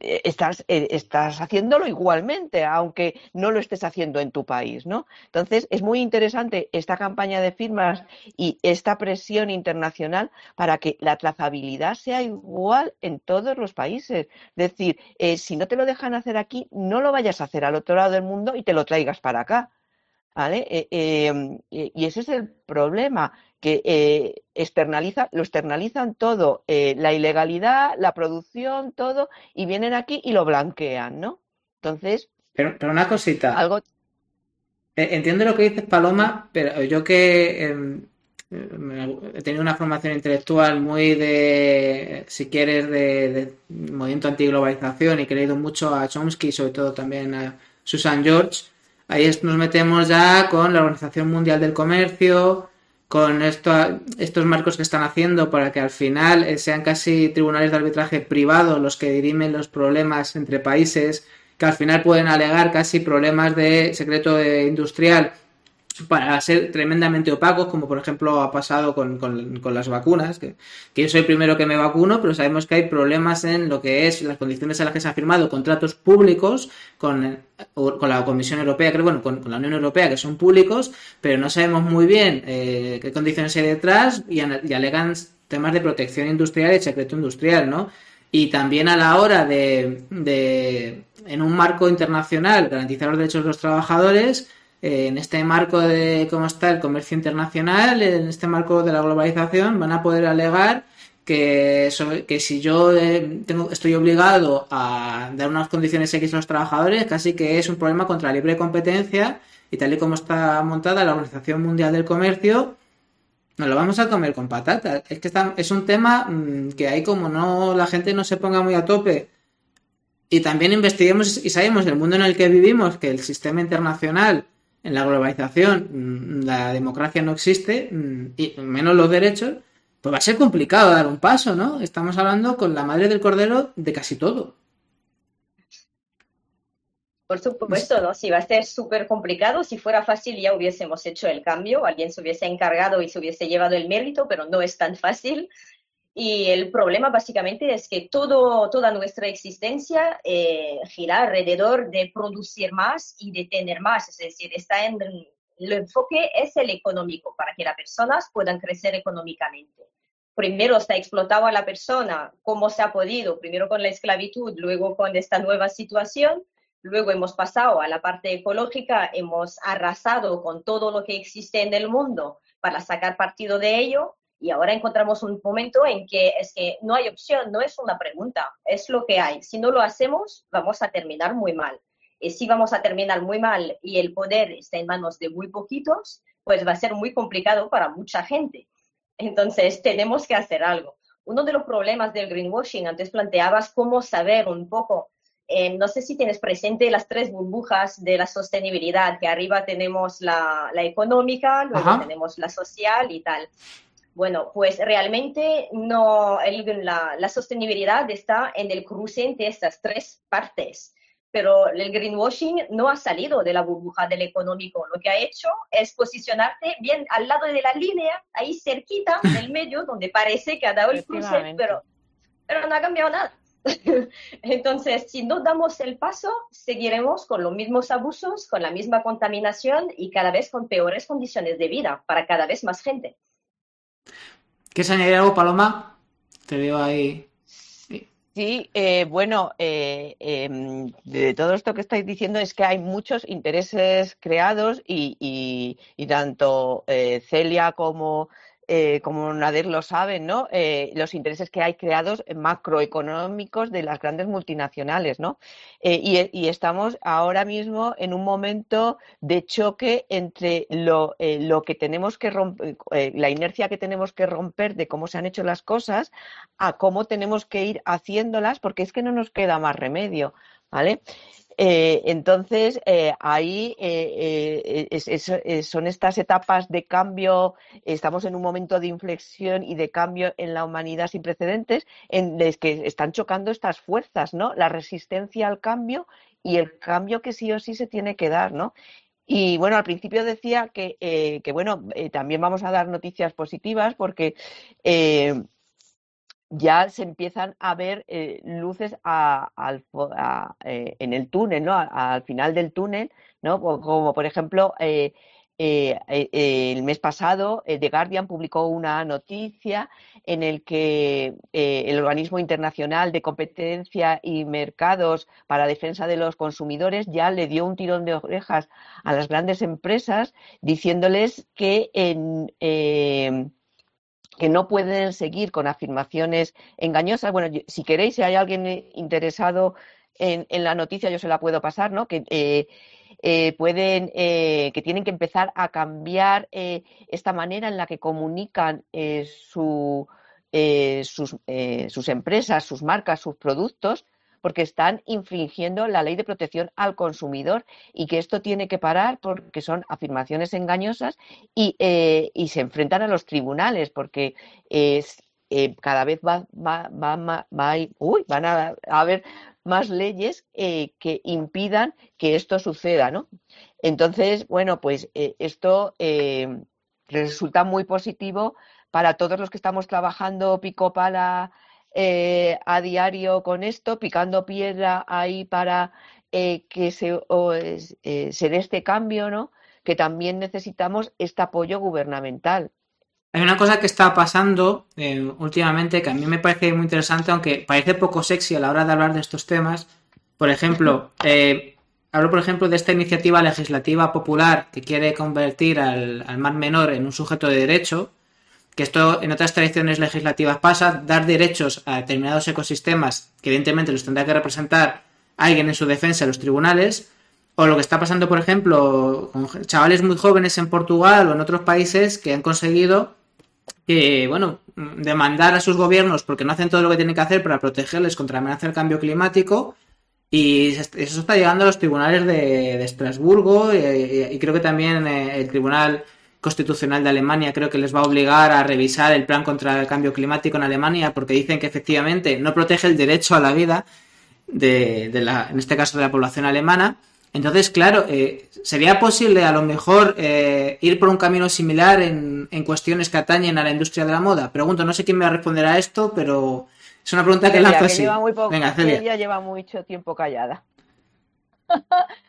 estás, eh, estás haciéndolo igualmente, aunque no lo estés haciendo en tu país, ¿no? Entonces, es muy interesante esta campaña de firmas y esta presión internacional para que la trazabilidad sea igual en todos los países. Es decir, si no te lo dejan hacer aquí, no lo vayas a hacer al otro lado del mundo y te lo traigas para acá. ¿Vale? Y ese es el problema que eh, externaliza, lo externalizan todo, eh, la ilegalidad, la producción, todo, y vienen aquí y lo blanquean, ¿no? Entonces. Pero, pero una cosita. Algo. E, entiendo lo que dices, Paloma, pero yo que em, he tenido una formación intelectual muy de, si quieres, de, de movimiento antiglobalización y que he leído mucho a Chomsky, sobre todo también a Susan George. Ahí nos metemos ya con la Organización Mundial del Comercio, con esto, estos marcos que están haciendo para que al final eh, sean casi tribunales de arbitraje privados los que dirimen los problemas entre países, que al final pueden alegar casi problemas de secreto industrial para ser tremendamente opacos, como por ejemplo ha pasado con, con, las vacunas, que, yo soy el primero que me vacuno, pero sabemos que hay problemas en lo que es las condiciones en las que se han firmado contratos públicos con, con la Comisión Europea, creo, bueno, con, la Unión Europea, que son públicos, pero no sabemos muy bien eh, qué condiciones hay detrás y, y alegan temas de protección industrial y secreto industrial, ¿no? Y también a la hora de, de en un marco internacional, garantizar los derechos de los trabajadores, en este marco de cómo está el comercio internacional, en este marco de la globalización, van a poder alegar que, que si yo eh, tengo, estoy obligado a dar unas condiciones X a los trabajadores, casi que es un problema contra la libre competencia y tal y como está montada la Organización Mundial del Comercio, nos lo vamos a comer con patatas. Es que es un tema mm, que ahí como no la gente no se ponga muy a tope y también investiguemos y sabemos el mundo en el que vivimos, que el sistema internacional en la globalización mm, la democracia no existe, mm, y menos los derechos, pues va a ser complicado dar un paso, ¿no? Estamos hablando con la madre del cordero de casi todo. Por supuesto, ¿no? Si va a ser súper complicado, si fuera fácil ya hubiésemos hecho el cambio, alguien se hubiese encargado y se hubiese llevado el mérito, pero no es tan fácil. Y el problema básicamente es que todo, toda nuestra existencia eh, gira alrededor de producir más y de tener más. Es decir, está en, el enfoque es el económico, para que las personas puedan crecer económicamente. Primero se ha explotado a la persona como se ha podido, primero con la esclavitud, luego con esta nueva situación, luego hemos pasado a la parte ecológica, hemos arrasado con todo lo que existe en el mundo para sacar partido de ello y ahora encontramos un momento en que es que no hay opción, no es una pregunta, es lo que hay. Si no lo hacemos, vamos a terminar muy mal. Y si vamos a terminar muy mal y el poder está en manos de muy poquitos, pues va a ser muy complicado para mucha gente. Entonces, tenemos que hacer algo. Uno de los problemas del greenwashing, antes planteabas cómo saber un poco, eh, no sé si tienes presente las tres burbujas de la sostenibilidad, que arriba tenemos la, la económica, luego tenemos la social y tal. Bueno, pues realmente no, la, sostenibilidad está en el cruce entre estas tres partes, pero el greenwashing no ha salido de la burbuja del económico. Lo que ha hecho es posicionarte bien al lado de la línea, ahí cerquita del medio, donde parece que ha dado el cruce, pero, pero no ha cambiado nada. Entonces, si no damos el paso, seguiremos con los mismos abusos, con la misma contaminación y cada vez con peores condiciones de vida para cada vez más gente. ¿Quieres añadir algo, Paloma? Te veo ahí. Sí, eh, bueno, eh, em, de todo esto que estáis diciendo es que hay muchos intereses creados y, tanto eh, Celia como eh, como Nader lo sabe, ¿no? Eh, los intereses que hay creados macroeconómicos de las grandes multinacionales, ¿no? Eh, y, estamos ahora mismo en un momento de choque entre lo, lo que tenemos que romper, la inercia que tenemos que romper de cómo se han hecho las cosas a cómo tenemos que ir haciéndolas, porque es que no nos queda más remedio, ¿vale? Eh, entonces, eh, ahí eh, son estas etapas de cambio, estamos en un momento de inflexión y de cambio en la humanidad sin precedentes, en los que están chocando estas fuerzas, ¿no? La resistencia al cambio y el cambio que sí o sí se tiene que dar, ¿no? Y bueno, al principio decía que, que bueno, también vamos a dar noticias positivas porque ya se empiezan a ver eh, luces eh, en el túnel, ¿no? al final del túnel, ¿no? Como por ejemplo, eh, el mes pasado The Guardian publicó una noticia en el que el Organismo Internacional de Competencia y Mercados para Defensa de los Consumidores ya le dio un tirón de orejas a las grandes empresas diciéndoles que en que no pueden seguir con afirmaciones engañosas. Bueno, si queréis, si hay alguien interesado en, la noticia, yo se la puedo pasar, ¿no? Que eh, eh, pueden, eh, que tienen que empezar a cambiar esta manera en la que comunican su, sus, sus empresas, sus marcas, sus productos, porque están infringiendo la ley de protección al consumidor y que esto tiene que parar porque son afirmaciones engañosas y, eh, se enfrentan a los tribunales porque es, eh, cada vez va, va, va, van a, haber más leyes eh, que impidan que esto suceda, ¿no? Entonces, bueno, pues esto resulta muy positivo para todos los que estamos trabajando pico pala eh, a diario con esto, picando piedra ahí para eh, que se, eh, se dé este cambio, ¿no? Que también necesitamos este apoyo gubernamental. Hay una cosa que está pasando últimamente que a mí me parece muy interesante, aunque parece poco sexy a la hora de hablar de estos temas. Por ejemplo, hablo por ejemplo de esta iniciativa legislativa popular que quiere convertir al, al mar menor en un sujeto de derecho que esto en otras tradiciones legislativas pasa, dar derechos a determinados ecosistemas, que evidentemente los tendrá que representar alguien en su defensa en los tribunales, o lo que está pasando, por ejemplo, con chavales muy jóvenes en Portugal o en otros países que han conseguido que, bueno, demandar a sus gobiernos porque no hacen todo lo que tienen que hacer para protegerles contra la amenaza del cambio climático. Y eso está llegando a los tribunales de, Estrasburgo y, y, creo que también eh, el Tribunal Constitucional de Alemania creo que les va a obligar a revisar el plan contra el cambio climático en Alemania porque dicen que efectivamente no protege el derecho a la vida de, la, en este caso de la población alemana. Entonces, claro, eh, ¿sería posible a lo mejor eh, ir por un camino similar en, cuestiones que atañen a la industria de la moda? Pregunto, no sé quién me va a responder a esto, pero es una pregunta que lanzo así. Venga, Celia. Ella lleva mucho tiempo callada.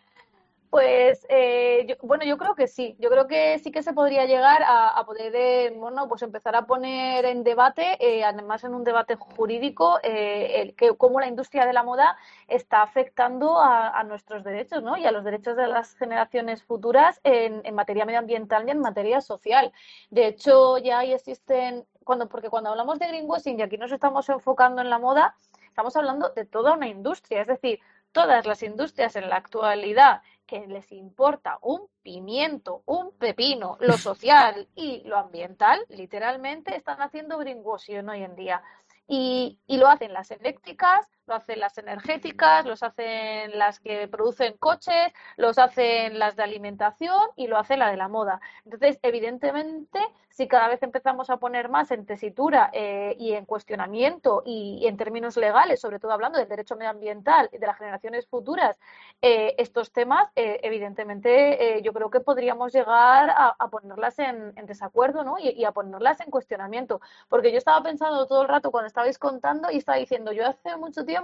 Pues eh, bueno, yo creo que sí. Yo creo que sí que se podría llegar a, poder, eh, bueno, pues empezar a poner en debate, eh, además en un debate jurídico, el, que cómo la industria de la moda está afectando a, nuestros derechos, ¿no? Y a los derechos de las generaciones futuras en, en, materia medioambiental y en materia social. De hecho, ya existen cuando, porque cuando hablamos de greenwashing y aquí nos estamos enfocando en la moda, estamos hablando de toda una industria, es decir, todas las industrias en la actualidad que les importa un pimiento, un pepino, lo social y lo ambiental, literalmente están haciendo greenwashing hoy en día. Y, y, lo hacen las eléctricas, lo hacen las energéticas, los hacen las que producen coches, los hacen las de alimentación y lo hace la de la moda. Entonces, evidentemente, si cada vez empezamos a poner más en tesitura eh, y en cuestionamiento y, en términos legales, sobre todo hablando del derecho medioambiental y de las generaciones futuras, eh, estos temas, eh, evidentemente yo creo que podríamos llegar a, ponerlas en, desacuerdo ¿no? y, y, a ponerlas en cuestionamiento. Porque yo estaba pensando todo el rato cuando estabais contando y estaba diciendo, yo hace mucho tiempo,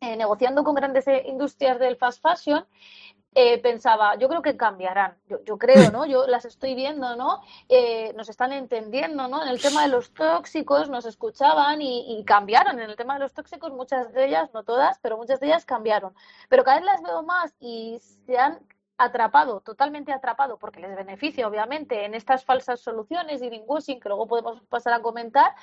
negociando con grandes industrias del fast fashion, eh, pensaba, yo creo que cambiarán, yo, creo, ¿no? Yo las estoy viendo, ¿no? Eh, nos están entendiendo, ¿no? En el tema de los tóxicos nos escuchaban y, cambiaron. En el tema de los tóxicos, muchas de ellas, no todas, pero muchas de ellas cambiaron. Pero cada vez las veo más y se han atrapado, totalmente atrapado, porque les beneficia, obviamente, en estas falsas soluciones y greenwashing, que luego podemos pasar a comentar,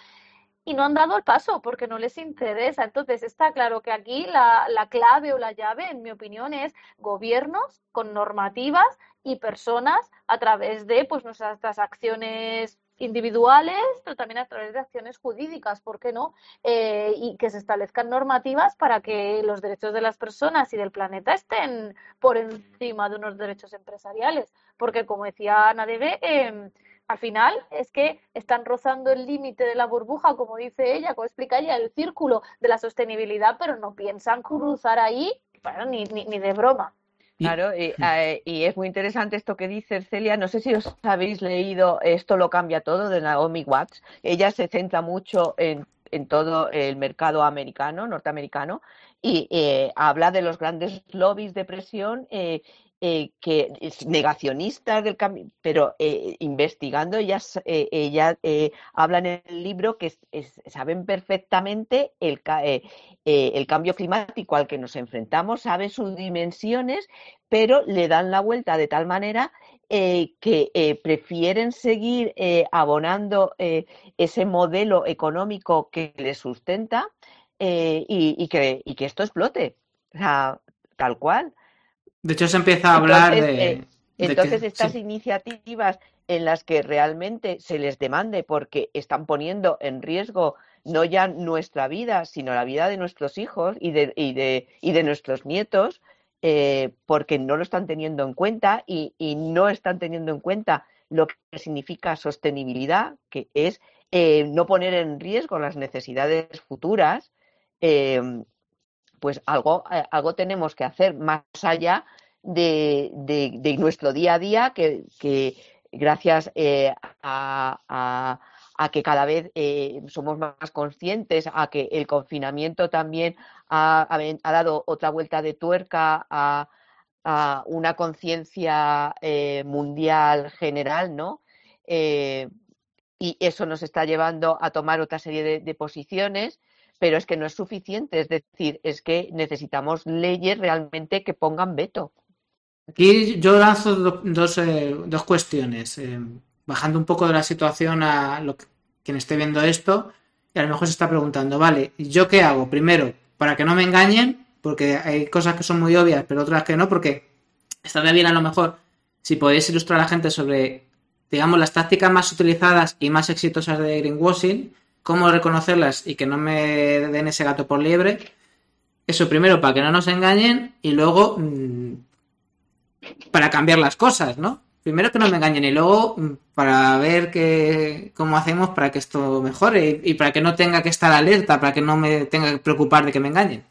y no han dado el paso porque no les interesa. Entonces, está claro que aquí la, la clave o la llave, en mi opinión, es gobiernos con normativas y personas a través de pues nuestras acciones individuales, pero también a través de acciones jurídicas, ¿por qué no? Eh, y que se establezcan normativas para que los derechos de las personas y del planeta estén por encima de unos derechos empresariales. Porque, como decía Ana Debe, eh, al final es que están rozando el límite de la burbuja, como dice ella, como explica ella, el círculo de la sostenibilidad, pero no piensan cruzar ahí, bueno, ni, ni, ni de broma. Claro, eh, y, es muy interesante esto que dice Celia. No sé si os habéis leído Esto lo cambia todo de Naomi Watts. Ella se centra mucho en, todo el mercado americano, norteamericano, y eh, habla de los grandes lobbies de presión eh, eh, que es negacionista del cambio, pero eh, investigando ellas, eh, ella, hablan en el libro que saben perfectamente el, el, cambio climático al que nos enfrentamos, saben sus dimensiones, pero le dan la vuelta de tal manera que prefieren seguir abonando ese modelo económico que les sustenta y, que, y que esto explote, tal cual. De hecho, se empieza a hablar de. Eh, entonces, estas iniciativas en las que realmente se les demande porque están poniendo en riesgo no ya nuestra vida, sino la vida de nuestros hijos y de, y de, y de nuestros nietos, eh, porque no lo están teniendo en cuenta y, no están teniendo en cuenta lo que significa sostenibilidad, que es eh, no poner en riesgo las necesidades futuras, pues algo, eh, algo tenemos que hacer más allá de, nuestro día a día, que, gracias eh, a, que cada vez eh, somos más conscientes, a que el confinamiento también ha, dado otra vuelta de tuerca a, una conciencia mundial general, ¿no? y eso nos está llevando a tomar otra serie de posiciones pero es que no es suficiente, es decir, es que necesitamos leyes realmente que pongan veto. Aquí yo lanzo dos, eh, dos cuestiones, eh, bajando un poco de la situación a lo que, quien esté viendo esto y a lo mejor se está preguntando, vale, ¿yo qué hago? Primero, para que no me engañen, porque hay cosas que son muy obvias, pero otras que no, porque estaría bien a lo mejor si podéis ilustrar a la gente sobre, digamos, las tácticas más utilizadas y más exitosas de greenwashing cómo reconocerlas y que no me den ese gato por liebre. Eso primero para que no nos engañen y luego mm, para cambiar las cosas, ¿no? Primero que no me engañen y luego mm, para ver que, cómo hacemos para que esto mejore y, para que no tenga que estar alerta, para que no me tenga que preocupar de que me engañen.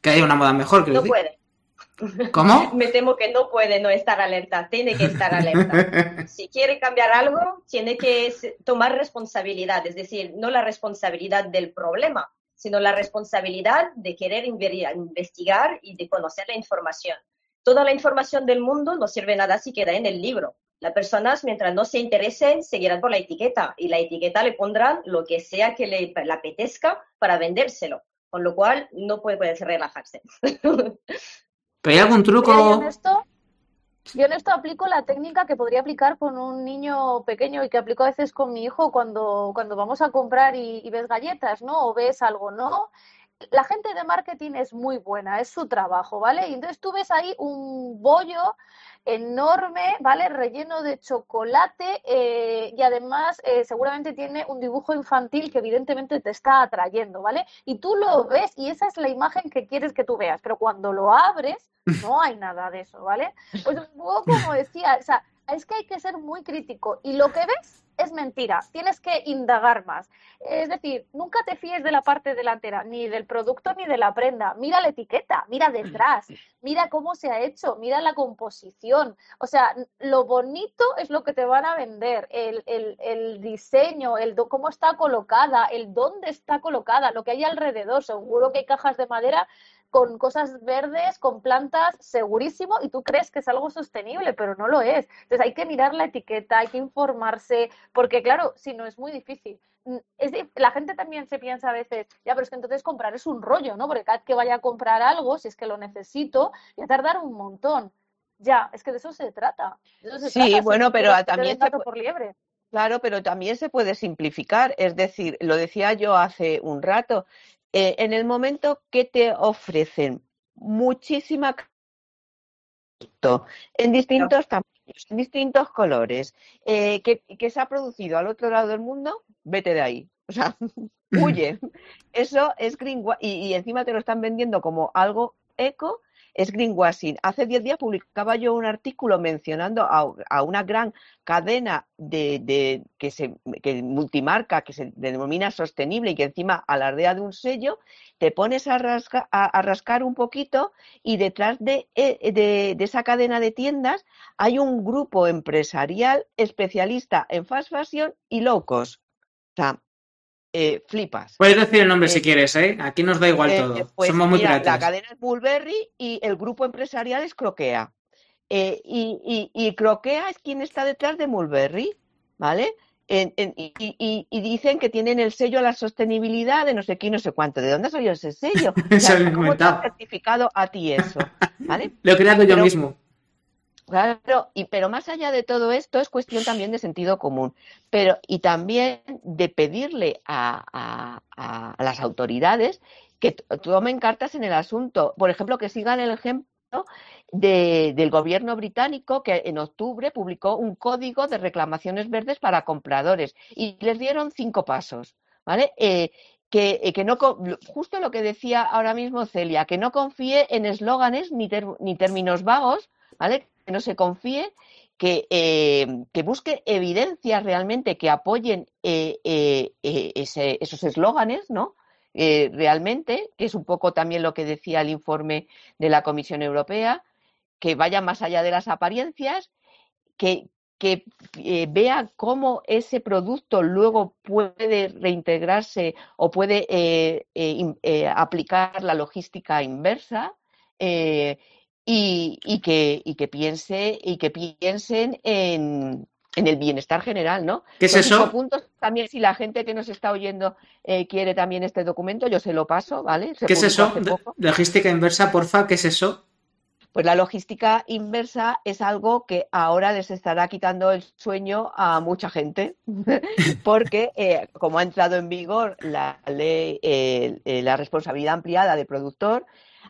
Que haya una moda mejor. No puede. ¿Cómo? Me temo que no puede no estar alerta, tiene que estar alerta. Si quiere cambiar algo, tiene que tomar responsabilidad, es decir, no la responsabilidad del problema, sino la responsabilidad de querer investigar y de conocer la información. Toda la información del mundo no sirve nada si queda en el libro. Las personas, mientras no se interesen, seguirán por la etiqueta y la etiqueta le pondrán lo que sea que le, apetezca para vendérselo. Con lo cual, no puede, puede relajarse. algún truco? yo, en esto, aplico la técnica que podría aplicar con un niño pequeño y que aplico a veces con mi hijo cuando, cuando vamos a comprar y, y ves galletas, ¿no? O ves algo, ¿no? La gente de marketing es muy buena, es su trabajo, ¿vale? Y entonces tú ves ahí un bollo enorme, ¿vale? Relleno de chocolate eh, y además eh, seguramente tiene un dibujo infantil que evidentemente te está atrayendo, ¿vale? Y tú lo ves y esa es la imagen que quieres que tú veas, pero cuando lo abres no hay nada de eso, ¿vale? Pues un poco como decía, o sea, es que hay que ser muy crítico y lo que ves es mentira, tienes que indagar más. Es decir, nunca te fíes de la parte delantera, ni del producto ni de la prenda. Mira la etiqueta, mira detrás, mira cómo se ha hecho, mira la composición. O sea, lo bonito es lo que te van a vender, el, el, el diseño, el cómo está colocada, el dónde está colocada, lo que hay alrededor. Seguro que hay cajas de madera con cosas verdes, con plantas, segurísimo, y tú crees que es algo sostenible, pero no lo es. Entonces hay que mirar la etiqueta, hay que informarse, porque claro, si no es muy difícil. Mm, la gente también se piensa a veces, ya, pero es que entonces comprar es un rollo, ¿no? Porque cada vez que vaya a comprar algo, si es que lo necesito, voy a tardar un montón. Ya, es que de eso se trata. sí, bueno, pero también se por liebre. Claro, pero también se puede simplificar. Es decir, lo decía yo hace un rato, eh, en el momento que te ofrecen muchísima en distintos tamaños, en distintos colores, eh, que, que, se ha producido al otro lado del mundo, vete de ahí. O sea, huye. Eso es y, y encima te lo están vendiendo como algo eco es greenwashing. Hace 10 días publicaba yo un artículo mencionando a, una gran cadena de, que se multimarca que se denomina sostenible y que encima alardea de un sello, te pones a, rascar un poquito y detrás de, eh, de, esa cadena de tiendas hay un grupo empresarial especialista en fast fashion y low cost. O sea, eh, flipas. Puedes decir el nombre si eh, quieres, ¿eh? Aquí nos da igual eh, todo. Pues Somos muy mira, La cadena es Bulberry y el grupo empresarial es Croquea. y, Croquea es quien está detrás de Mulberry, ¿vale? y, dicen que tienen el sello a la sostenibilidad de no sé qué y no sé cuánto. ¿De dónde salió ese sello? ¿Cómo te ha certificado a ti eso? ¿Vale? Lo he creado yo mismo. Claro, y, pero más allá de todo esto es cuestión también de sentido común, pero y también de pedirle a, las autoridades que tomen cartas en el asunto. Por ejemplo, que sigan el ejemplo del gobierno británico que en octubre publicó un código de reclamaciones verdes para compradores y les dieron cinco pasos, ¿vale? Eh, que, eh, que, no justo lo que decía ahora mismo Celia, que no confíe en eslóganes ni, ni términos vagos, ¿vale? Que no se confíe, que, eh, que busque evidencias realmente que apoyen eh, eh, esos eslóganes, ¿no? realmente, que es un poco también lo que decía el informe de la Comisión Europea, que vaya más allá de las apariencias, que, que vea cómo ese producto luego puede reintegrarse o puede aplicar la logística inversa y, que, y que piense y que piensen en, en el bienestar general, ¿no? ¿Qué es eso? puntos también, si la gente que nos está oyendo eh, quiere también este documento, yo se lo paso, ¿vale? ¿Qué es eso? Logística inversa, porfa, ¿qué es eso? Pues la logística inversa es algo que ahora les estará quitando el sueño a mucha gente, porque eh, como ha entrado en vigor la ley, eh, la responsabilidad ampliada del productor,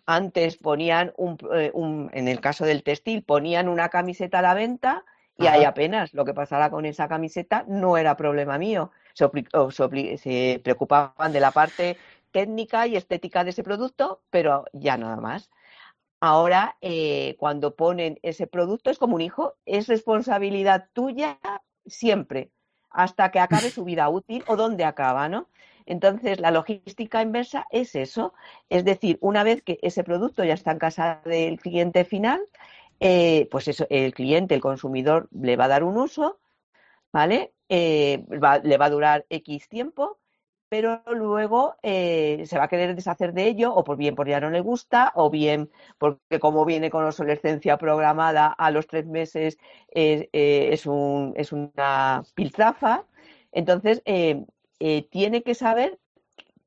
antes ponían, eh, un, en el caso del textil, ponían una camiseta a la venta y ahí apenas lo que pasara con esa camiseta no era problema mío. Se, preocupaban de la parte técnica y estética de ese producto, pero ya nada más. Ahora, eh, cuando ponen ese producto, es como un hijo, es responsabilidad tuya siempre, hasta que acabe su vida útil o donde acaba, ¿no? Entonces, la logística inversa es eso. Es decir, una vez que ese producto ya está en casa del cliente final, eh, pues eso, el cliente, el consumidor, le va a dar un uso, ¿vale? Eh, le va a durar X tiempo, pero luego eh, se va a querer deshacer de ello, o por bien porque ya no le gusta, o bien porque como viene con obsolescencia programada a los tres meses es, un, es una piltrafa. Entonces, eh, tiene que saber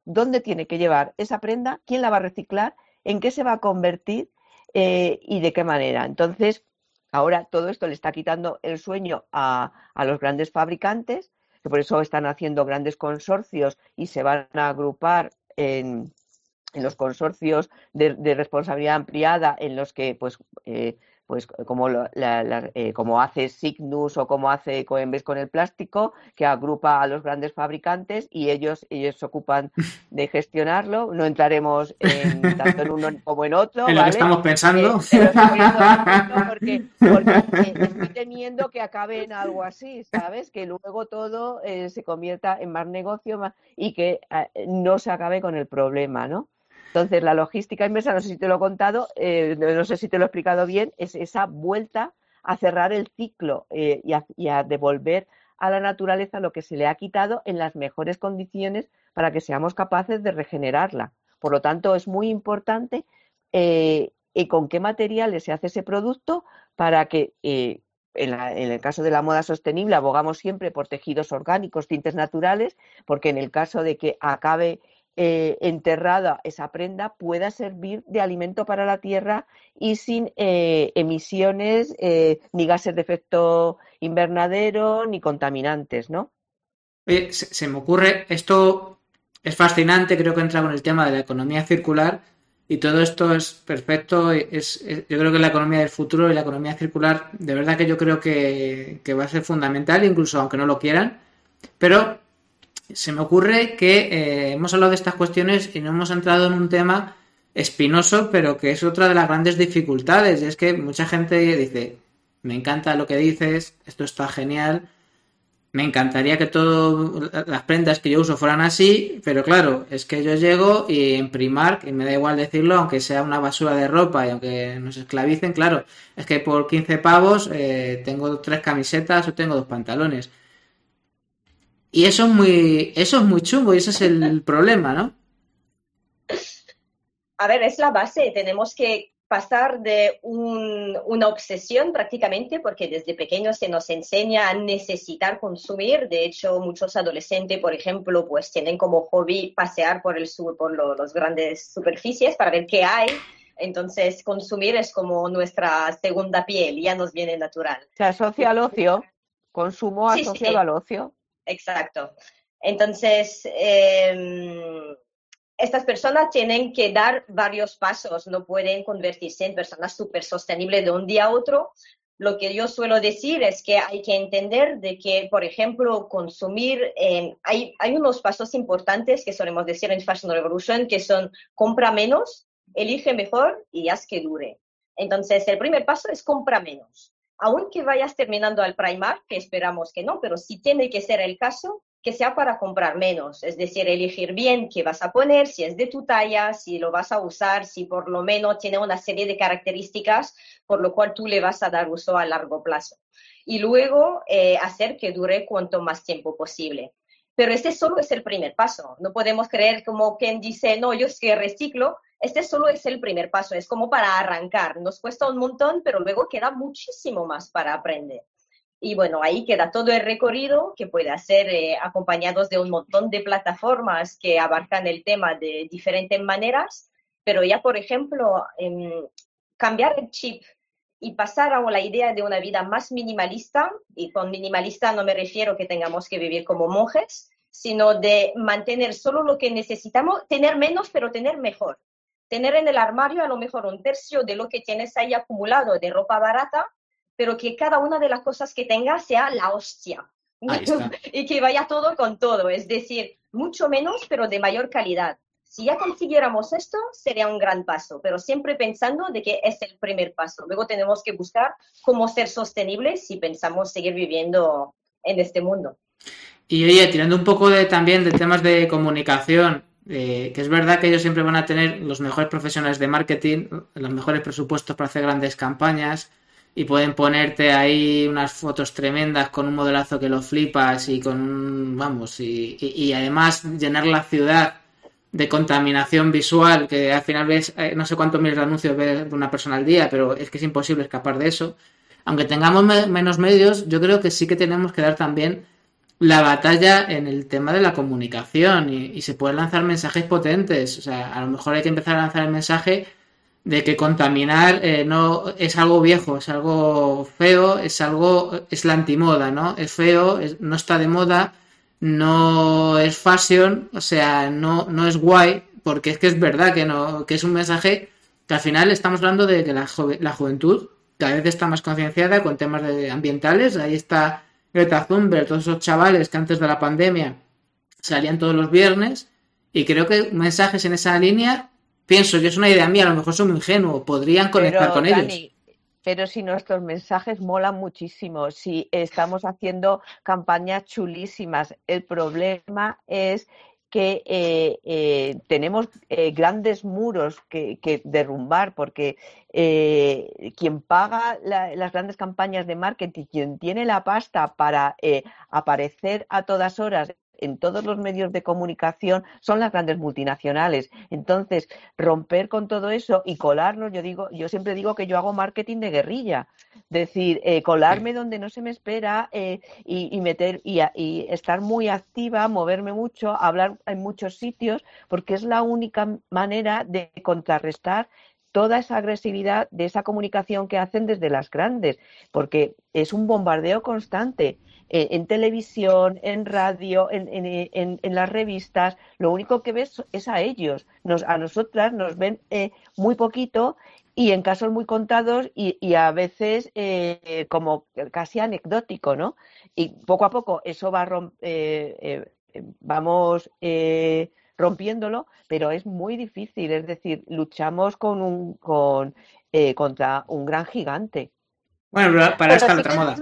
dónde tiene que llevar esa prenda, quién la va a reciclar, en qué se va a convertir eh, y de qué manera. Entonces, ahora todo esto le está quitando el sueño a, los grandes fabricantes, que por eso están haciendo grandes consorcios y se van a agrupar en, los consorcios de, responsabilidad ampliada en los que pues eh, pues como, eh, como hace Signus o como hace Coembes con el plástico, que agrupa a los grandes fabricantes y ellos, ellos se ocupan de gestionarlo. No entraremos en, tanto en uno como en otro. En lo que estamos pensando. Eh, porque, porque estoy temiendo que acabe en algo así, ¿sabes? Que luego todo eh, se convierta en más negocio y que no se acabe con el problema, ¿no? Entonces, la logística inversa, no sé si te lo he contado, eh, no sé si te lo he explicado bien, es esa vuelta a cerrar el ciclo eh, y, a, devolver a la naturaleza lo que se le ha quitado en las mejores condiciones para que seamos capaces de regenerarla. Por lo tanto, es muy importante eh, con qué materiales se hace ese producto para que, en, en, el caso de la moda sostenible, abogamos siempre por tejidos orgánicos, tintes naturales, porque en el caso de que acabe eh, enterrada esa prenda pueda servir de alimento para la tierra y sin eh, emisiones eh, ni gases de efecto invernadero ni contaminantes, ¿no? se, me ocurre, esto es fascinante, creo que entra con el tema de la economía circular y todo esto es perfecto. Es, yo creo que la economía del futuro y la economía circular, de verdad que yo creo que, que va a ser fundamental, incluso aunque no lo quieran. Pero se me ocurre que eh, hemos hablado de estas cuestiones y no hemos entrado en un tema espinoso, pero que es otra de las grandes dificultades. Y es que mucha gente dice, me encanta lo que dices, esto está genial, me encantaría que todas las prendas que yo uso fueran así, pero claro, es que yo llego y en Primark, y me da igual decirlo, aunque sea una basura de ropa y aunque nos esclavicen, claro, es que por 15 pavos eh, tengo tres camisetas o tengo dos pantalones. Y eso es muy, eso es muy chungo y ese es el problema, ¿no? A ver, es la base. Tenemos que pasar de una obsesión prácticamente, porque desde pequeños se nos enseña a necesitar consumir. De hecho, muchos adolescentes, por ejemplo, pues tienen como hobby pasear por el sur, por las grandes superficies para ver qué hay. Entonces, consumir es como nuestra segunda piel, ya nos viene natural. Se asocia al ocio, consumo asociado al ocio. Exacto. Entonces, em, estas personas tienen que dar varios pasos, no pueden convertirse en personas súper sostenibles de un día a otro. Lo que yo suelo decir es que hay que entender de que, por ejemplo, consumir, hay, hay unos pasos importantes que solemos decir en Fashion Revolution, que son compra menos, elige mejor y haz que dure. Entonces, el primer paso es compra menos aunque vayas terminando al Primark, que esperamos que no, pero si tiene que ser el caso, que sea para comprar menos, es decir, elegir bien qué vas a poner, si es de tu talla, si lo vas a usar, si por lo menos tiene una serie de características por lo cual tú le vas a dar uso a largo plazo. Y luego eh, hacer que dure cuanto más tiempo posible. Pero este solo es el primer paso. No podemos creer como quien dice, no, yo es que reciclo, este solo es el primer paso, es como para arrancar. Nos cuesta un montón, pero luego queda muchísimo más para aprender. Y bueno, ahí queda todo el recorrido que puede hacer eh, acompañados de un montón de plataformas que abarcan el tema de diferentes maneras, pero ya, por ejemplo, cambiar el chip y pasar a la idea de una vida más minimalista, y con minimalista no me refiero que tengamos que vivir como monjes, sino de mantener solo lo que necesitamos, tener menos, pero tener mejor tener en el armario a lo mejor un tercio de lo que tienes ahí acumulado de ropa barata, pero que cada una de las cosas que tengas sea la hostia. y que vaya todo con todo, es decir, mucho menos, pero de mayor calidad. Si ya consiguiéramos esto, sería un gran paso, pero siempre pensando de que es el primer paso. Luego tenemos que buscar cómo ser sostenibles si pensamos seguir viviendo en este mundo. Y oye, tirando un poco de, también de temas de comunicación, eh, que es verdad que ellos siempre van a tener los mejores profesionales de marketing, los mejores presupuestos para hacer grandes campañas y pueden ponerte ahí unas fotos tremendas con un modelazo que lo flipas y con vamos, y, además llenar la ciudad de contaminación visual, que al final ves, eh, no sé cuántos miles de anuncios ve una persona al día, pero es que es imposible escapar de eso. Aunque tengamos menos medios, yo creo que sí que tenemos que dar también la batalla en el tema de la comunicación y, se pueden lanzar mensajes potentes. O sea, a lo mejor hay que empezar a lanzar el mensaje de que contaminar eh, no es algo viejo, es algo feo, es algo, es la antimoda, ¿no? Es feo, no está de moda, no es fashion, o sea, no, no es guay, porque es que es verdad que no, que es un mensaje que al final estamos hablando de que la, la juventud cada vez está más concienciada con temas de ambientales, ahí está Greta Thunberg, todos esos chavales que antes de la pandemia salían todos los viernes, y creo que mensajes en esa línea, pienso que es una idea mía, a lo mejor son muy ingenuo, podrían conectar con ellos. Pero si nuestros mensajes molan muchísimo, si estamos haciendo campañas chulísimas, el problema es que eh, eh, tenemos eh, grandes muros que, derrumbar porque quien paga las grandes campañas de marketing, quien tiene la pasta para aparecer a todas horas en todos los medios de comunicación son las grandes multinacionales. Entonces, romper con todo eso y colarnos, yo digo, yo siempre digo que yo hago marketing de guerrilla, decir, eh, colarme donde no se me espera eh, y, meter y, y estar muy activa, moverme mucho, hablar en muchos sitios, porque es la única manera de contrarrestar toda esa agresividad de esa comunicación que hacen desde las grandes, porque es un bombardeo constante. Eh, en televisión, en radio, en, las revistas, lo único que ves es a ellos. Nos, a nosotras nos ven eh, muy poquito y en casos muy contados y, a veces eh, como casi anecdótico, ¿no? Y poco a poco eso va vamos rompiéndolo, pero es muy difícil. Es decir, luchamos con un, con, contra un gran gigante. Bueno, para esta otra moda.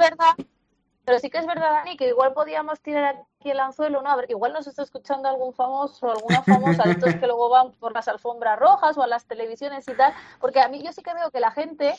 Pero sí que es verdad, Dani, que igual podíamos tirar aquí el anzuelo, ¿no? A igual nos está escuchando algún famoso alguna famosa de estos que luego van por las alfombras rojas o a las televisiones y tal, porque a mí yo sí que veo que la gente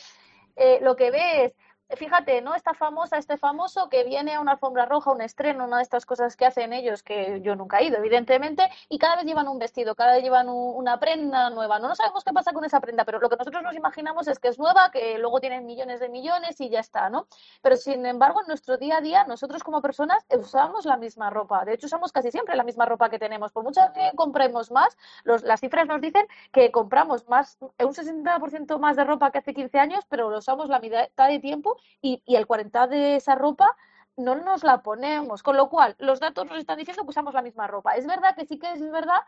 eh, lo que ve es fíjate, ¿no? Esta famosa, este famoso que viene a una alfombra roja, un estreno, una de estas cosas que hacen ellos, que yo nunca he ido, evidentemente, y cada vez llevan un vestido, cada vez llevan una prenda nueva. No, no sabemos qué pasa con esa prenda, pero lo que nosotros nos imaginamos es que es nueva, que luego tienen millones de millones y ya está, ¿no? Pero sin embargo, en nuestro día a día, nosotros como personas usamos la misma ropa. De hecho, usamos casi siempre la misma ropa que tenemos. Por mucho que compremos más, las cifras nos dicen que compramos más, un 60% más de ropa que hace 15 años, pero lo usamos la mitad de tiempo y, el 40 de esa ropa no nos la ponemos. Con lo cual, los datos nos están diciendo que usamos la misma ropa. Es verdad que sí que es verdad,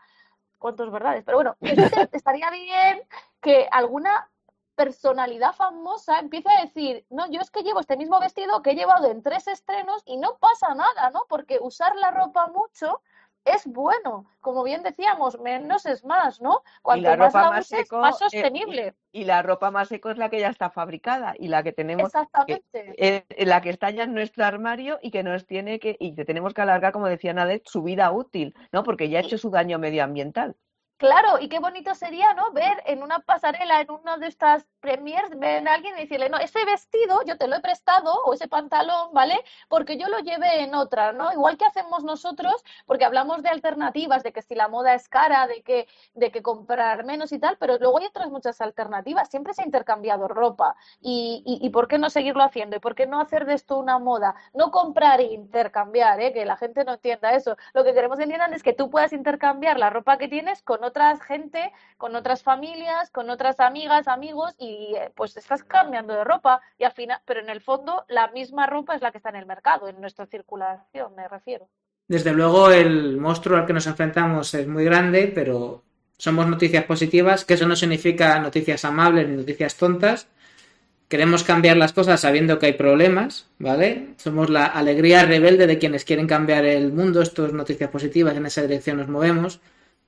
cuántos verdades, pero bueno, estaría bien que alguna personalidad famosa empiece a decir, no, yo es que llevo este mismo vestido que he llevado en tres estrenos y no pasa nada, ¿no? Porque usar la ropa mucho es bueno. Como bien decíamos, menos es más, ¿no? Cuanto la más ropa más, más eh, sostenible. y, la ropa más seco es la que ya está fabricada y la que tenemos. Exactamente. Eh, la que está ya en nuestro armario y que nos tiene que, y que tenemos que alargar, como decía Nadet, su vida útil, ¿no? Porque ya ha hecho su daño medioambiental. Claro, y qué bonito sería, ¿no? Ver en una pasarela, en una de estas premiers, ver a alguien y decirle, no, ese vestido yo te lo he prestado, o ese pantalón, ¿vale? Porque yo lo llevé en otra, ¿no? Igual que hacemos nosotros, porque hablamos de alternativas, de que si la moda es cara, de que, de que comprar menos y tal, pero luego hay otras muchas alternativas. Siempre se ha intercambiado ropa. Y, y, y por qué no seguirlo haciendo? ¿Y por qué no hacer de esto una moda? No comprar e intercambiar, ¿eh? Que la gente no entienda eso. Lo que queremos entender es que tú puedas intercambiar la ropa que tienes con otra otras gente, con otras familias, con otras amigas, amigos y eh, pues estás cambiando de ropa y al final, pero en el fondo la misma ropa es la que está en el mercado, en nuestra circulación, me refiero. Desde luego el monstruo al que nos enfrentamos es muy grande, pero somos noticias positivas, que eso no significa noticias amables ni noticias tontas. Queremos cambiar las cosas sabiendo que hay problemas, ¿vale? Somos la alegría rebelde de quienes quieren cambiar el mundo. Esto es noticias positivas, en esa dirección nos movemos.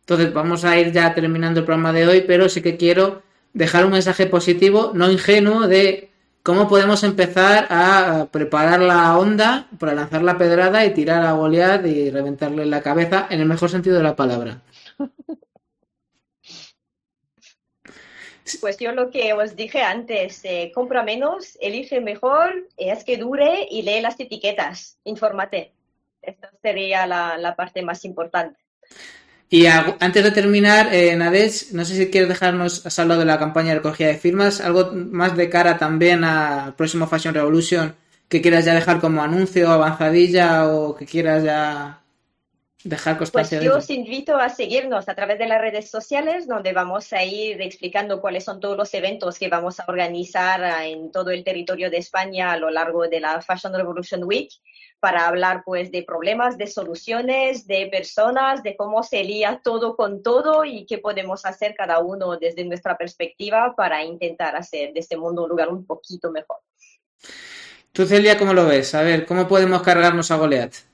Entonces vamos a ir ya terminando el programa de hoy, pero sí que quiero dejar un mensaje positivo, no ingenuo, de cómo podemos empezar a preparar la onda para lanzar la pedrada y tirar a Goliat y reventarle la cabeza en el mejor sentido de la palabra. Pues yo lo que os dije antes, eh, compra menos, elige mejor, es que dure y lee las etiquetas, infórmate. Esta sería la parte más importante. Y antes de terminar, eh, no sé si quieres dejarnos, has hablado de la campaña de recogida de firmas, algo más de cara también al próximo Fashion Revolution que quieras ya dejar como anuncio, avanzadilla o que quieras ya dejar constancia pues yo os invito a seguirnos a través de las redes sociales donde vamos a ir explicando cuáles son todos los eventos que vamos a organizar en todo el territorio de España a lo largo de la Fashion Revolution Week para hablar pues de problemas, de soluciones, de personas, de cómo se lía todo con todo y qué podemos hacer cada uno desde nuestra perspectiva para intentar hacer de este mundo un lugar un poquito mejor. Tú, Celia, ¿cómo lo ves? A ver, ¿cómo podemos cargarnos a Goliath?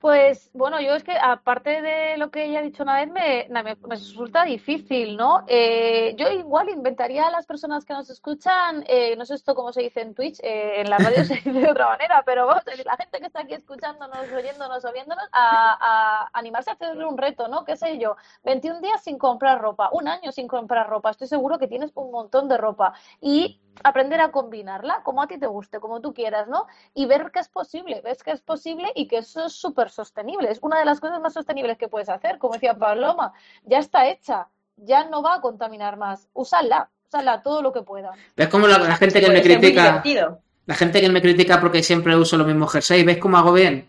Pues bueno, yo es que aparte de lo que ella ha dicho una vez, me, me, resulta difícil, ¿no? Eh, yo igual inventaría a las personas que nos escuchan, eh, no sé esto cómo se dice en Twitch, eh, en la radio se dice de otra manera, pero vamos, la gente que está aquí escuchándonos, oyéndonos o viéndonos, a, animarse a hacer un reto, ¿no? ¿Qué sé yo? 21 días sin comprar ropa, un año sin comprar ropa, estoy seguro que tienes un montón de ropa. Y aprender a combinarla como a ti te guste, como tú quieras, ¿no? Y ver que es posible, ves que es posible y que eso es súper súper sostenible. Es una de las cosas más sostenibles que puedes hacer. Como decía Paloma, ya está hecha, ya no va a contaminar más. Úsala, úsala todo lo que pueda. ¿Ves cómo la, la gente que me Puede critica, la gente que me critica porque siempre uso los mismos jerseys, ¿ves cómo hago bien?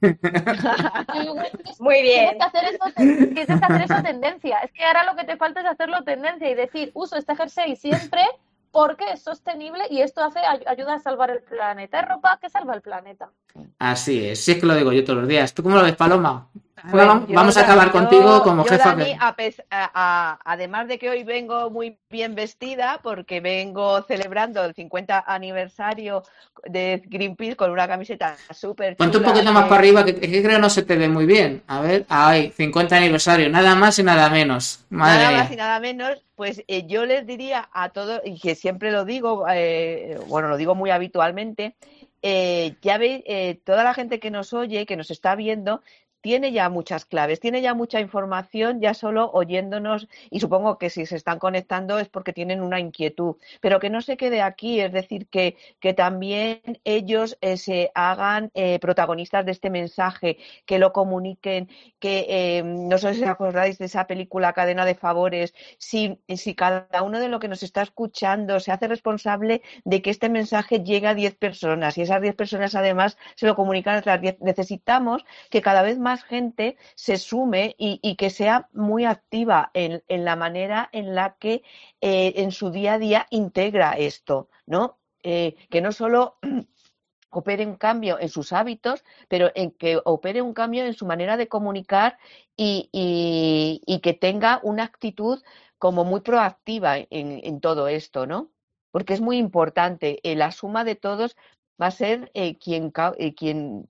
Muy bien. Tienes que, hacer eso, tienes que hacer eso tendencia. Es que ahora lo que te falta es hacerlo tendencia y decir, uso este jersey siempre porque es sostenible y esto hace ay- ayuda a salvar el planeta. Es ropa que salva el planeta. Así es, sí es que lo digo yo todos los días. ¿Tú cómo lo ves, Paloma? Bueno, yo, vamos a acabar yo- contigo como yo, jefa. Dani, de- a a- además de que hoy vengo muy bien vestida, porque vengo celebrando el 50 aniversario de Greenpeace con una camiseta súper. Ponte un poquito más que- para arriba, que, que creo no se te ve muy bien. A ver, ay, 50 aniversario, nada más y nada menos. Madre Nada mía. más y nada menos, pues eh, yo les diría a todos, y que siempre lo digo, eh, bueno, lo digo muy habitualmente, eh, ya veis, eh, toda la gente que nos oye, que nos está viendo, tiene ya muchas claves, tiene ya mucha información, ya solo oyéndonos, y supongo que si se están conectando es porque tienen una inquietud, pero que no se quede aquí, es decir, que, que también ellos eh, se hagan eh, protagonistas de este mensaje, que lo comuniquen, que eh, no sé si acordáis de esa película Cadena de Favores, si, si cada uno de lo que nos está escuchando se hace responsable de que este mensaje llegue a 10 personas y esas 10 personas además se lo comunican a otras 10. Necesitamos que cada vez más gente se sume y, que sea muy activa en, la manera en la que eh, en su día a día integra esto, ¿no? Eh, que no solo opere un cambio en sus hábitos, pero en que opere un cambio en su manera de comunicar y, que tenga una actitud como muy proactiva en, en, todo esto, ¿no? Porque es muy importante. Eh, la suma de todos va a ser eh, quien, eh, quien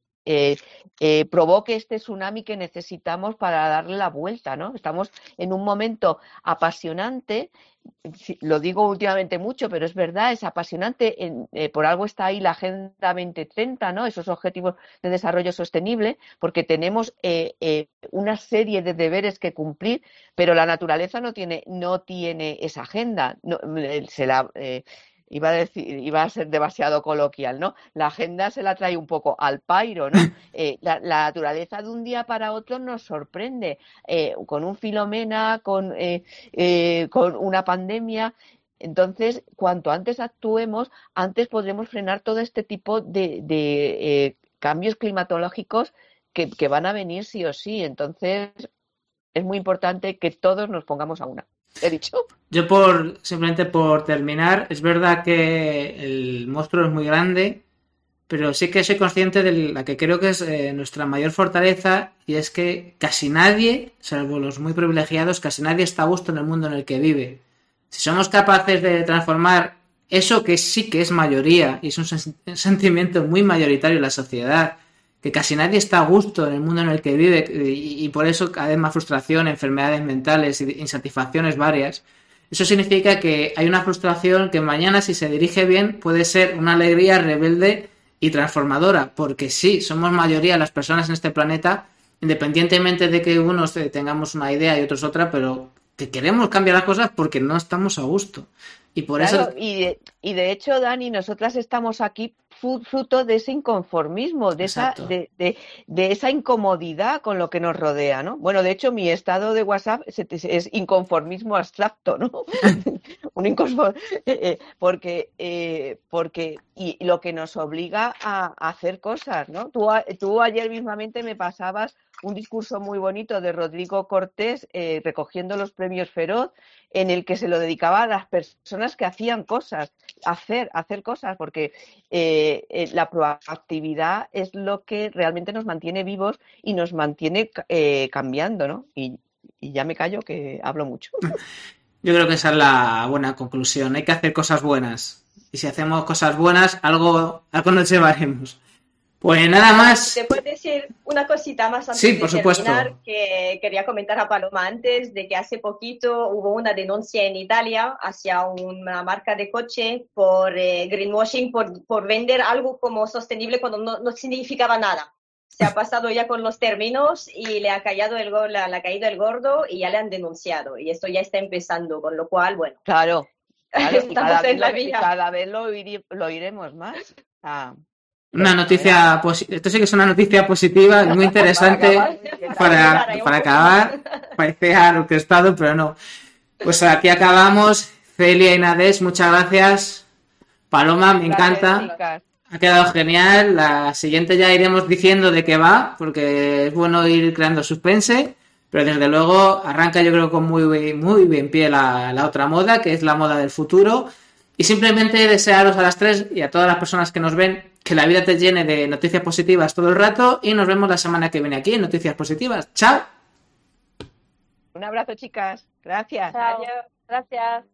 eh, provoque este tsunami que necesitamos para darle la vuelta, ¿no? Estamos en un momento apasionante, lo digo últimamente mucho, pero es verdad, es apasionante, en, eh, por algo está ahí la Agenda 2030, ¿no? Esos objetivos de desarrollo sostenible, porque tenemos eh, eh, una serie de deberes que cumplir, pero la naturaleza no tiene, esa agenda, iba a decir, iba a ser demasiado coloquial, ¿no? La agenda se la trae un poco al pairo, ¿no? Eh, la, la, naturaleza de un día para otro nos sorprende, eh, con un filomena, con, eh, con una pandemia. Entonces, cuanto antes actuemos, antes podremos frenar todo este tipo de, de cambios climatológicos que, que van a venir sí o sí. Entonces, es muy importante que todos nos pongamos a una. ¿He dicho? Yo por simplemente por terminar, es verdad que el monstruo es muy grande, pero sí que soy consciente de la que creo que es eh, nuestra mayor fortaleza y es que casi nadie, salvo los muy privilegiados, casi nadie está a gusto en el mundo en el que vive. Si somos capaces de transformar eso que sí que es mayoría y es un, sen un sentimiento muy mayoritario en la sociedad, que casi nadie está a gusto en el mundo en el que vive y, por eso cada vez más frustración, enfermedades mentales, insatisfacciones varias. Eso significa que hay una frustración que mañana, si se dirige bien, puede ser una alegría rebelde y transformadora, porque sí, somos mayoría las personas en este planeta, independientemente de que unos tengamos una idea y otros otra, pero que queremos cambiar las cosas porque no estamos a gusto. Y por eso. Y de, y de hecho, Dani, nosotras estamos aquí fruto de ese inconformismo, de esa, de, de, de, esa incomodidad con lo que nos rodea, ¿no? Bueno, de hecho, mi estado de WhatsApp es, es inconformismo abstracto, ¿no? Un inconform... eh, porque, eh, porque y lo que nos obliga a, a hacer cosas, ¿no? Tú, tú, ayer mismamente me pasabas un discurso muy bonito de Rodrigo Cortés eh, recogiendo los premios Feroz, en el que se lo dedicaba a las personas que hacían cosas, hacer, hacer cosas, porque eh, eh, la proactividad es lo que realmente nos mantiene vivos y nos mantiene eh, cambiando, ¿no? Y, y, ya me callo que hablo mucho. Yo creo que esa es la buena conclusión. Hay que hacer cosas buenas. Y si hacemos cosas buenas, algo, algo nos llevaremos. Pues nada más. ¿Te puedo decir una cosita más antes sí, de por supuesto. terminar? Que quería comentar a Paloma antes de que hace poquito hubo una denuncia en Italia hacia una marca de coche por eh, greenwashing, por, por, vender algo como sostenible cuando no, no, significaba nada. Se ha pasado ya con los términos y le ha, callado el, le ha caído el gordo y ya le han denunciado. Y esto ya está empezando, con lo cual, bueno. Claro. claro estamos cada, en la vez, vía. cada vez lo, iri, lo iremos más. Ah. Una noticia positiva. Esto sí que es una noticia positiva, muy interesante para, para acabar. Parecía orquestado, pero no. Pues aquí acabamos. Celia y Nades, muchas gracias. Paloma, me encanta. Ha quedado genial. La siguiente ya iremos diciendo de qué va, porque es bueno ir creando suspense. Pero desde luego arranca yo creo con muy, muy bien pie la, la otra moda, que es la moda del futuro. Y simplemente desearos a las tres y a todas las personas que nos ven que la vida te llene de noticias positivas todo el rato y nos vemos la semana que viene aquí en Noticias Positivas. ¡Chao! Un abrazo, chicas. Gracias. Chao. Gracias.